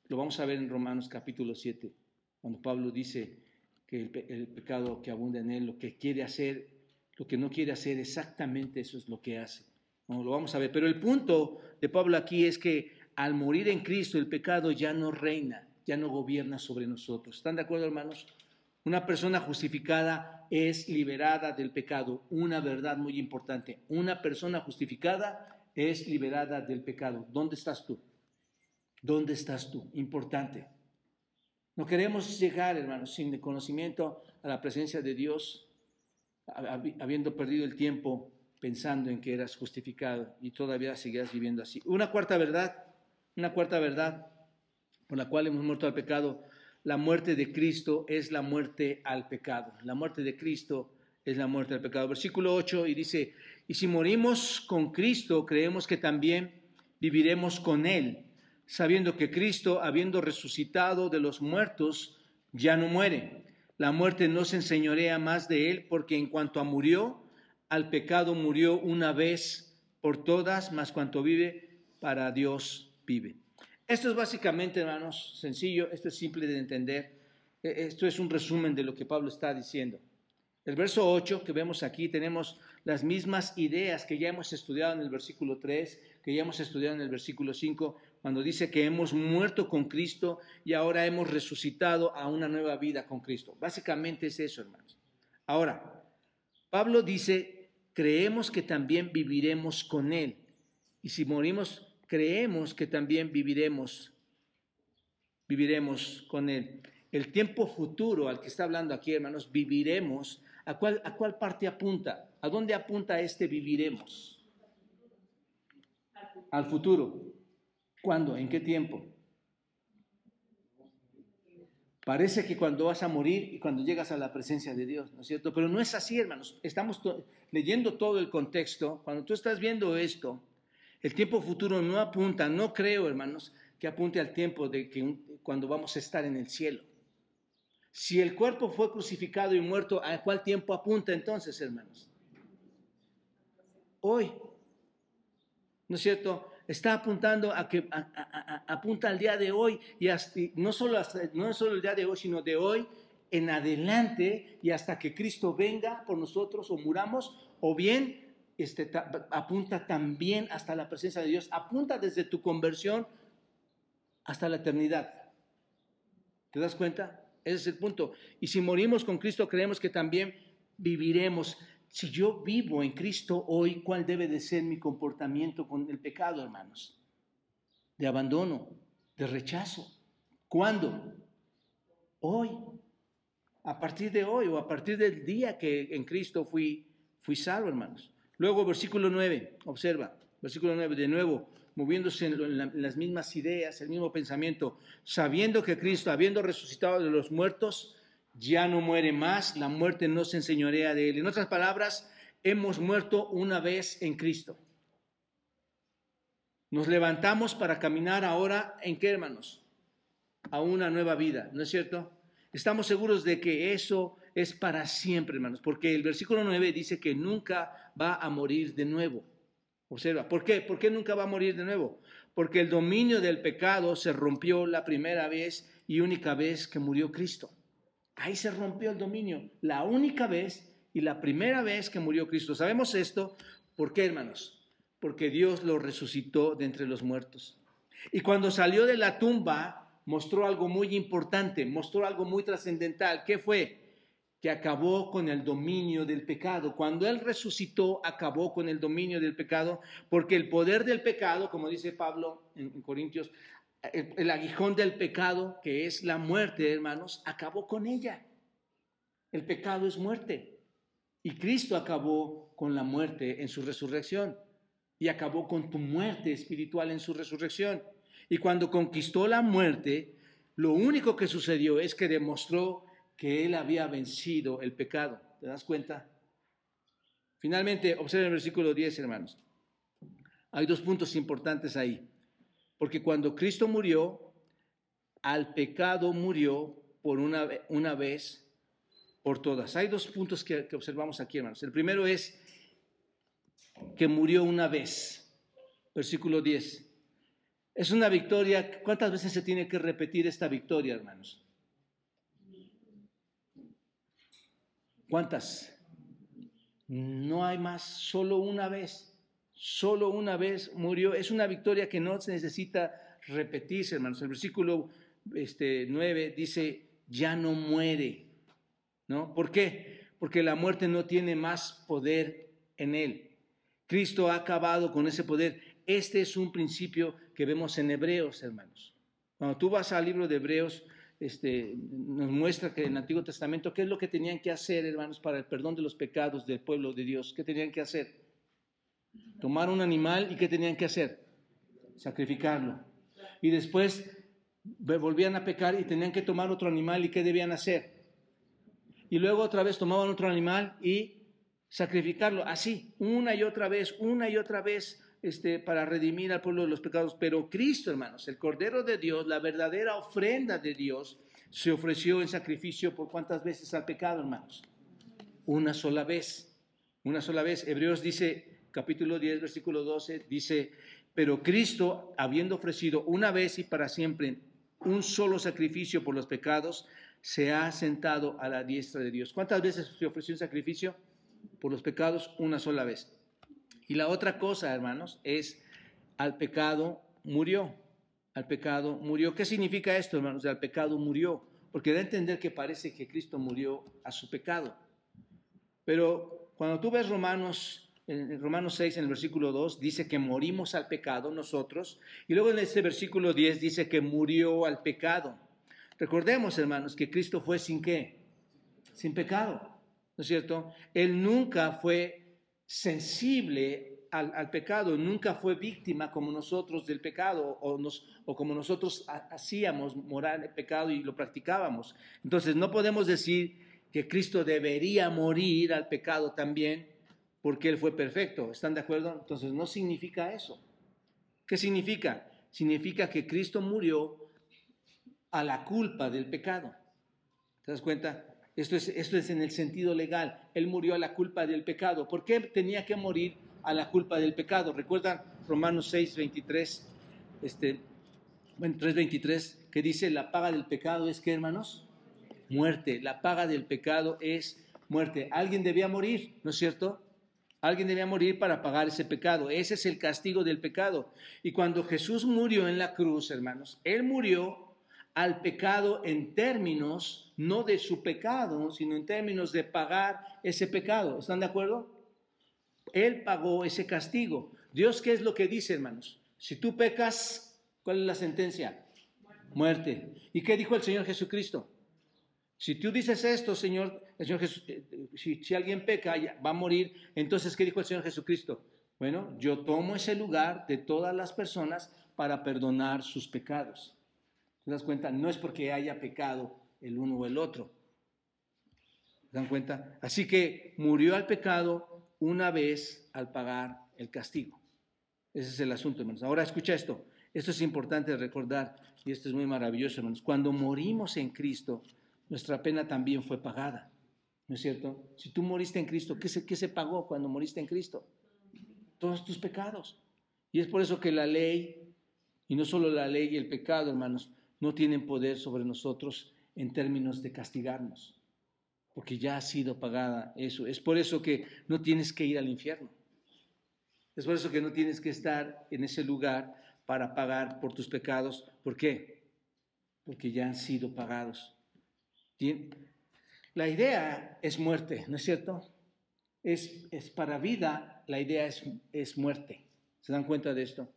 Lo vamos a ver en Romanos capítulo 7, cuando Pablo dice que el, pecado que abunda en él, lo que quiere hacer, lo que no quiere hacer, exactamente eso es lo que hace. No, lo vamos a ver. Pero el punto de Pablo aquí es que al morir en Cristo el pecado ya no reina, ya no gobierna sobre nosotros. ¿Están de acuerdo, hermanos? Una persona justificada es liberada del pecado. Una verdad muy importante. Una persona justificada es liberada del pecado. ¿Dónde estás tú? ¿Dónde estás tú? Importante. No queremos llegar, hermanos, sin conocimiento a la presencia de Dios, habiendo perdido el tiempo pensando en que eras justificado y todavía seguías viviendo así. Una cuarta verdad, una cuarta verdad por la cual hemos muerto al pecado, la muerte de Cristo es la muerte al pecado. La muerte de Cristo es la muerte al pecado. Versículo 8 y dice, y si morimos con Cristo, creemos que también viviremos con Él sabiendo que Cristo, habiendo resucitado de los muertos, ya no muere. La muerte no se enseñorea más de él, porque en cuanto a murió, al pecado murió una vez por todas, mas cuanto vive, para Dios vive. Esto es básicamente, hermanos, sencillo, esto es simple de entender. E, esto es un resumen de lo que Pablo está diciendo. El verso 8 que vemos aquí tenemos las mismas ideas que ya hemos estudiado en el versículo 3, que ya hemos estudiado en el versículo 5, cuando dice que hemos muerto con Cristo y ahora hemos resucitado a una nueva vida con Cristo. Básicamente es eso, hermanos. Ahora, Pablo dice, creemos que también viviremos con Él. Y si morimos, creemos que también viviremos, viviremos con Él. El tiempo futuro al que está hablando aquí, hermanos, viviremos. ¿A cuál, a cuál parte apunta? ¿A dónde apunta este viviremos? Al futuro. ¿Cuándo? ¿En qué tiempo? Parece que cuando vas a morir y cuando llegas a la presencia de Dios, ¿no es cierto? Pero no es así, hermanos. Estamos leyendo todo el contexto. Cuando tú estás viendo esto, el tiempo futuro no apunta, no creo, hermanos, que apunte al tiempo de que cuando vamos a estar en el cielo. Si el cuerpo fue crucificado y muerto, ¿a cuál tiempo apunta entonces, hermanos? Hoy. ¿No es cierto? Está apuntando a que apunta al día de hoy y no, solo no solo el día de hoy, sino de hoy en adelante y hasta que Cristo venga por nosotros o muramos, o bien este, apunta también hasta la presencia de Dios, apunta desde tu conversión hasta la eternidad. ¿Te das cuenta? Ese es el punto. Y si morimos con Cristo, creemos que también viviremos. Si yo vivo en Cristo hoy, ¿cuál debe de ser mi comportamiento con el pecado, hermanos? De abandono, de rechazo. ¿Cuándo? Hoy. A partir de hoy o a partir del día que en Cristo fui salvo, hermanos. Luego, versículo 9, observa, versículo 9, de nuevo, moviéndose en, las mismas ideas, el mismo pensamiento, sabiendo que Cristo, habiendo resucitado de los muertos, ya no muere más, la muerte no se enseñorea de él. En otras palabras, hemos muerto una vez en Cristo. Nos levantamos para caminar ahora en qué, hermanos? A una nueva vida, ¿no es cierto? Estamos seguros de que eso es para siempre, hermanos, porque el versículo 9 dice que nunca va a morir de nuevo. Observa, ¿por qué? ¿Por qué nunca va a morir de nuevo? Porque el dominio del pecado se rompió la primera vez y única vez que murió Cristo. Ahí se rompió el dominio, la única vez y la primera vez que murió Cristo. Sabemos esto, ¿por qué, hermanos? Porque Dios lo resucitó de entre los muertos. Y cuando salió de la tumba, mostró algo muy importante, mostró algo muy trascendental. ¿Qué fue? Acabó con el dominio del pecado. Cuando Él resucitó, acabó con el dominio del pecado, porque el poder del pecado, como dice Pablo en, Corintios, el, aguijón del pecado, que es la muerte, hermanos, acabó con ella. El pecado es muerte. Y Cristo acabó con la muerte en su resurrección. Y acabó con tu muerte espiritual en su resurrección. Y cuando conquistó la muerte, lo único que sucedió es que demostró que él había vencido el pecado. ¿Te das cuenta? Finalmente, observen el versículo 10, hermanos. Hay dos puntos importantes ahí. Porque cuando Cristo murió, al pecado murió por una, una vez por todas. Hay dos puntos que, que observamos aquí, hermanos. El primero es que murió una vez. Versículo 10. Es una victoria. ¿Cuántas veces se tiene que repetir esta victoria, hermanos? ¿Cuántas? No hay más, solo una vez, solo una vez murió. Es una victoria que no se necesita repetirse, hermanos. El versículo este, 9 dice, ya no muere. ¿No? ¿Por qué? Porque la muerte no tiene más poder en él. Cristo ha acabado con ese poder. Este es un principio que vemos en Hebreos, hermanos. Cuando tú vas al libro de Hebreos, este, nos muestra que en el Antiguo Testamento, ¿qué es lo que tenían que hacer, hermanos, para el perdón de los pecados del pueblo de Dios? ¿Qué tenían que hacer? Tomar un animal y ¿qué tenían que hacer? Sacrificarlo. Y después volvían a pecar y tenían que tomar otro animal y ¿qué debían hacer? Y luego otra vez tomaban otro animal y sacrificarlo. Así, una y otra vez, una y otra vez este, para redimir al pueblo de los pecados. Pero Cristo, hermanos, el Cordero de Dios, la verdadera ofrenda de Dios, se ofreció en sacrificio por cuántas veces al pecado, hermanos. Una sola vez. Una sola vez. Hebreos dice, capítulo 10, versículo 12, dice, pero Cristo, habiendo ofrecido una vez y para siempre un solo sacrificio por los pecados, se ha sentado a la diestra de Dios. ¿Cuántas veces se ofreció un sacrificio por los pecados? Una sola vez. Y la otra cosa, hermanos, es al pecado murió. Al pecado murió. ¿Qué significa esto, hermanos? Al pecado murió. Porque da a entender que parece que Cristo murió a su pecado. Pero cuando tú ves Romanos, en Romanos 6, en el versículo 2, dice que morimos al pecado nosotros. Y luego en este versículo 10 dice que murió al pecado. Recordemos, hermanos, que Cristo fue sin qué? Sin pecado. ¿No es cierto? Él nunca fue sensible al, pecado, nunca fue víctima como nosotros del pecado o, nos, o como nosotros hacíamos morar el pecado y lo practicábamos. Entonces no podemos decir que Cristo debería morir al pecado también porque Él fue perfecto. ¿Están de acuerdo? Entonces no significa eso. ¿Qué significa? Significa que Cristo murió a la culpa del pecado. ¿Te das cuenta? Esto es, esto es en el sentido legal. Él murió a la culpa del pecado. ¿Por qué tenía que morir a la culpa del pecado? ¿Recuerdan Romanos 6, 23? Este, 3, que dice, la paga del pecado es que, hermanos? Muerte. La paga del pecado es muerte. Alguien debía morir, ¿no es cierto? Alguien debía morir para pagar ese pecado. Ese es el castigo del pecado. Y cuando Jesús murió en la cruz, hermanos, Él murió al pecado en términos no de su pecado, sino en términos de pagar ese pecado. ¿Están de acuerdo? Él pagó ese castigo. Dios, ¿qué es lo que dice, hermanos? Si tú pecas, ¿cuál es la sentencia? Muerte. ¿Y qué dijo el Señor Jesucristo? Si tú dices esto, Señor, Señor Jesús, eh, eh, si, si alguien peca, va a morir, entonces, ¿qué dijo el Señor Jesucristo? Bueno, yo tomo ese lugar de todas las personas para perdonar sus pecados. ¿Te das cuenta? No es porque haya pecado el uno o el otro. ¿Se dan cuenta? Así que murió al pecado una vez al pagar el castigo. Ese es el asunto, hermanos. Ahora escucha esto. Esto es importante recordar y esto es muy maravilloso, hermanos. Cuando morimos en Cristo, nuestra pena también fue pagada. ¿No es cierto? Si tú moriste en Cristo, ¿qué se, qué se pagó cuando moriste en Cristo? Todos tus pecados. Y es por eso que la ley, y no solo la ley y el pecado, hermanos, no tienen poder sobre nosotros en términos de castigarnos, porque ya ha sido pagada eso. Es por eso que no tienes que ir al infierno. Es por eso que no tienes que estar en ese lugar para pagar por tus pecados. ¿Por qué? Porque ya han sido pagados. La idea es muerte, ¿no es cierto? Es, es para vida, la idea es, es muerte. ¿Se dan cuenta de esto?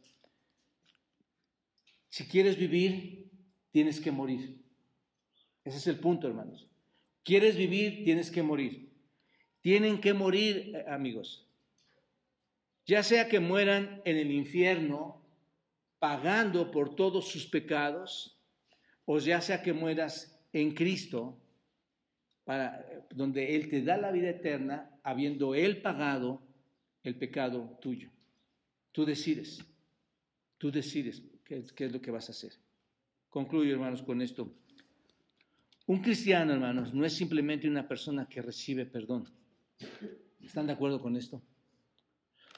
Si quieres vivir, tienes que morir. Ese es el punto, hermanos. ¿Quieres vivir? Tienes que morir. Tienen que morir, eh, amigos. Ya sea que mueran en el infierno pagando por todos sus pecados, o ya sea que mueras en Cristo, para, donde Él te da la vida eterna, habiendo Él pagado el pecado tuyo. Tú decides, tú decides qué es lo que vas a hacer. Concluyo, hermanos, con esto. Un cristiano, hermanos, no es simplemente una persona que recibe perdón. ¿Están de acuerdo con esto?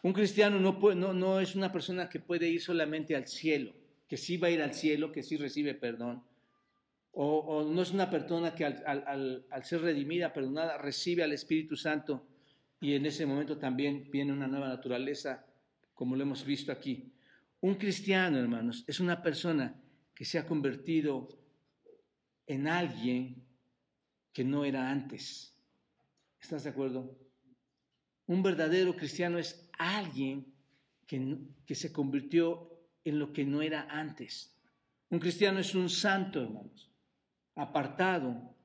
Un cristiano no, no, no, es una persona que puede ir solamente al cielo, que sí va a ir al cielo, que sí recibe perdón. O, no es una persona que al, al, ser redimida, perdonada, recibe al Espíritu Santo y en ese momento también viene una nueva naturaleza, como lo hemos visto aquí. Un cristiano, hermanos, es una persona que se ha convertido en alguien que no era antes. ¿Estás de acuerdo? Un verdadero cristiano es alguien que, que se convirtió en lo que no era antes. Un cristiano es un santo, hermanos, apartado,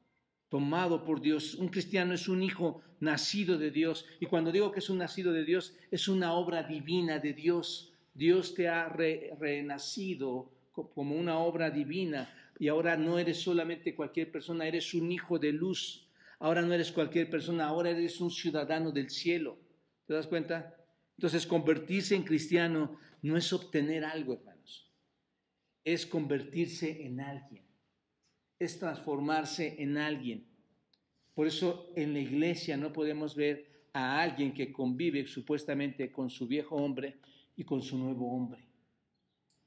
tomado por Dios. Un cristiano es un hijo nacido de Dios. Y cuando digo que es un nacido de Dios, es una obra divina de Dios. Dios te ha renacido como una obra divina y ahora no eres solamente cualquier persona, eres un hijo de luz. Ahora no eres cualquier persona, ahora eres un ciudadano del cielo. ¿Te das cuenta? Entonces, convertirse en cristiano no es obtener algo, hermanos. Es convertirse en alguien. Es transformarse en alguien. Por eso en la iglesia no podemos ver a alguien que convive supuestamente con su viejo hombre y con su nuevo hombre.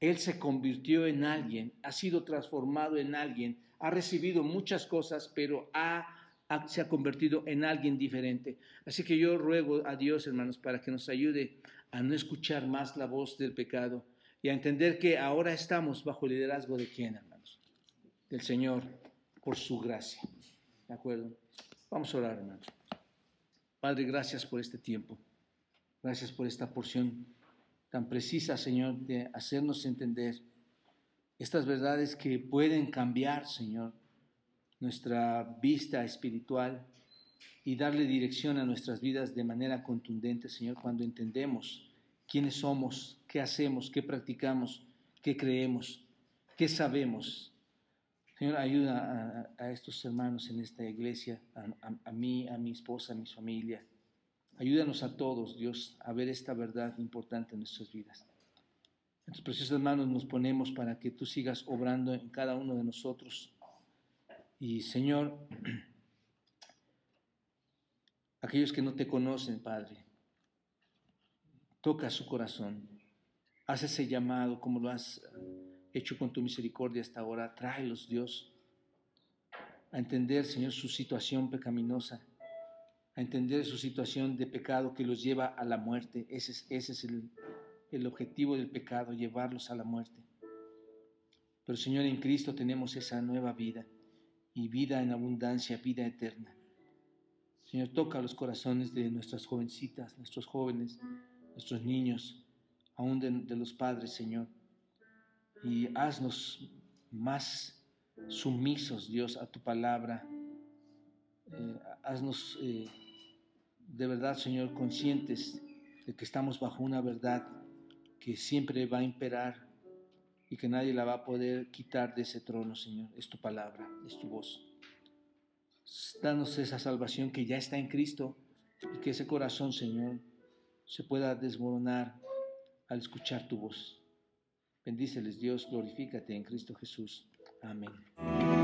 Él se convirtió en alguien, ha sido transformado en alguien, ha recibido muchas cosas, pero se ha convertido en alguien diferente. Así que yo ruego a Dios, hermanos, para que nos ayude a no escuchar más la voz del pecado y a entender que ahora estamos bajo el liderazgo de quién, hermanos? Del Señor, por su gracia. ¿De acuerdo? Vamos a orar, hermanos. Padre, gracias por este tiempo. Gracias por esta porción tan precisa, Señor, de hacernos entender estas verdades que pueden cambiar, Señor, nuestra vista espiritual y darle dirección a nuestras vidas de manera contundente, Señor, cuando entendemos quiénes somos, qué hacemos, qué practicamos, qué creemos, qué sabemos. Señor, ayuda a, estos hermanos en esta iglesia, a, mí, a mi esposa, a mi familia. Ayúdanos a todos, Dios, a ver esta verdad importante en nuestras vidas. En tus preciosos hermanos nos ponemos para que tú sigas obrando en cada uno de nosotros. Y Señor, (clears throat) aquellos que no te conocen, Padre, toca su corazón, haz ese llamado como lo has hecho con tu misericordia hasta ahora, tráelos, Dios, a entender, Señor, su situación pecaminosa, a entender su situación de pecado que los lleva a la muerte. Ese es, el, el objetivo del pecado, llevarlos a la muerte. Pero, Señor, en Cristo tenemos esa nueva vida y vida en abundancia, vida eterna. Señor, toca los corazones de nuestras jovencitas, nuestros jóvenes, nuestros niños, aún de los padres, Señor y haznos más sumisos, Dios, a tu palabra. Eh, haznos eh, de verdad, Señor, conscientes de que estamos bajo una verdad que siempre va a imperar y que nadie la va a poder quitar de ese trono, Señor. Es tu palabra, es tu voz. Danos esa salvación que ya está en Cristo y que ese corazón, Señor, se pueda desmoronar al escuchar tu voz. Bendíceles Dios, glorifícate en Cristo Jesús. Amén.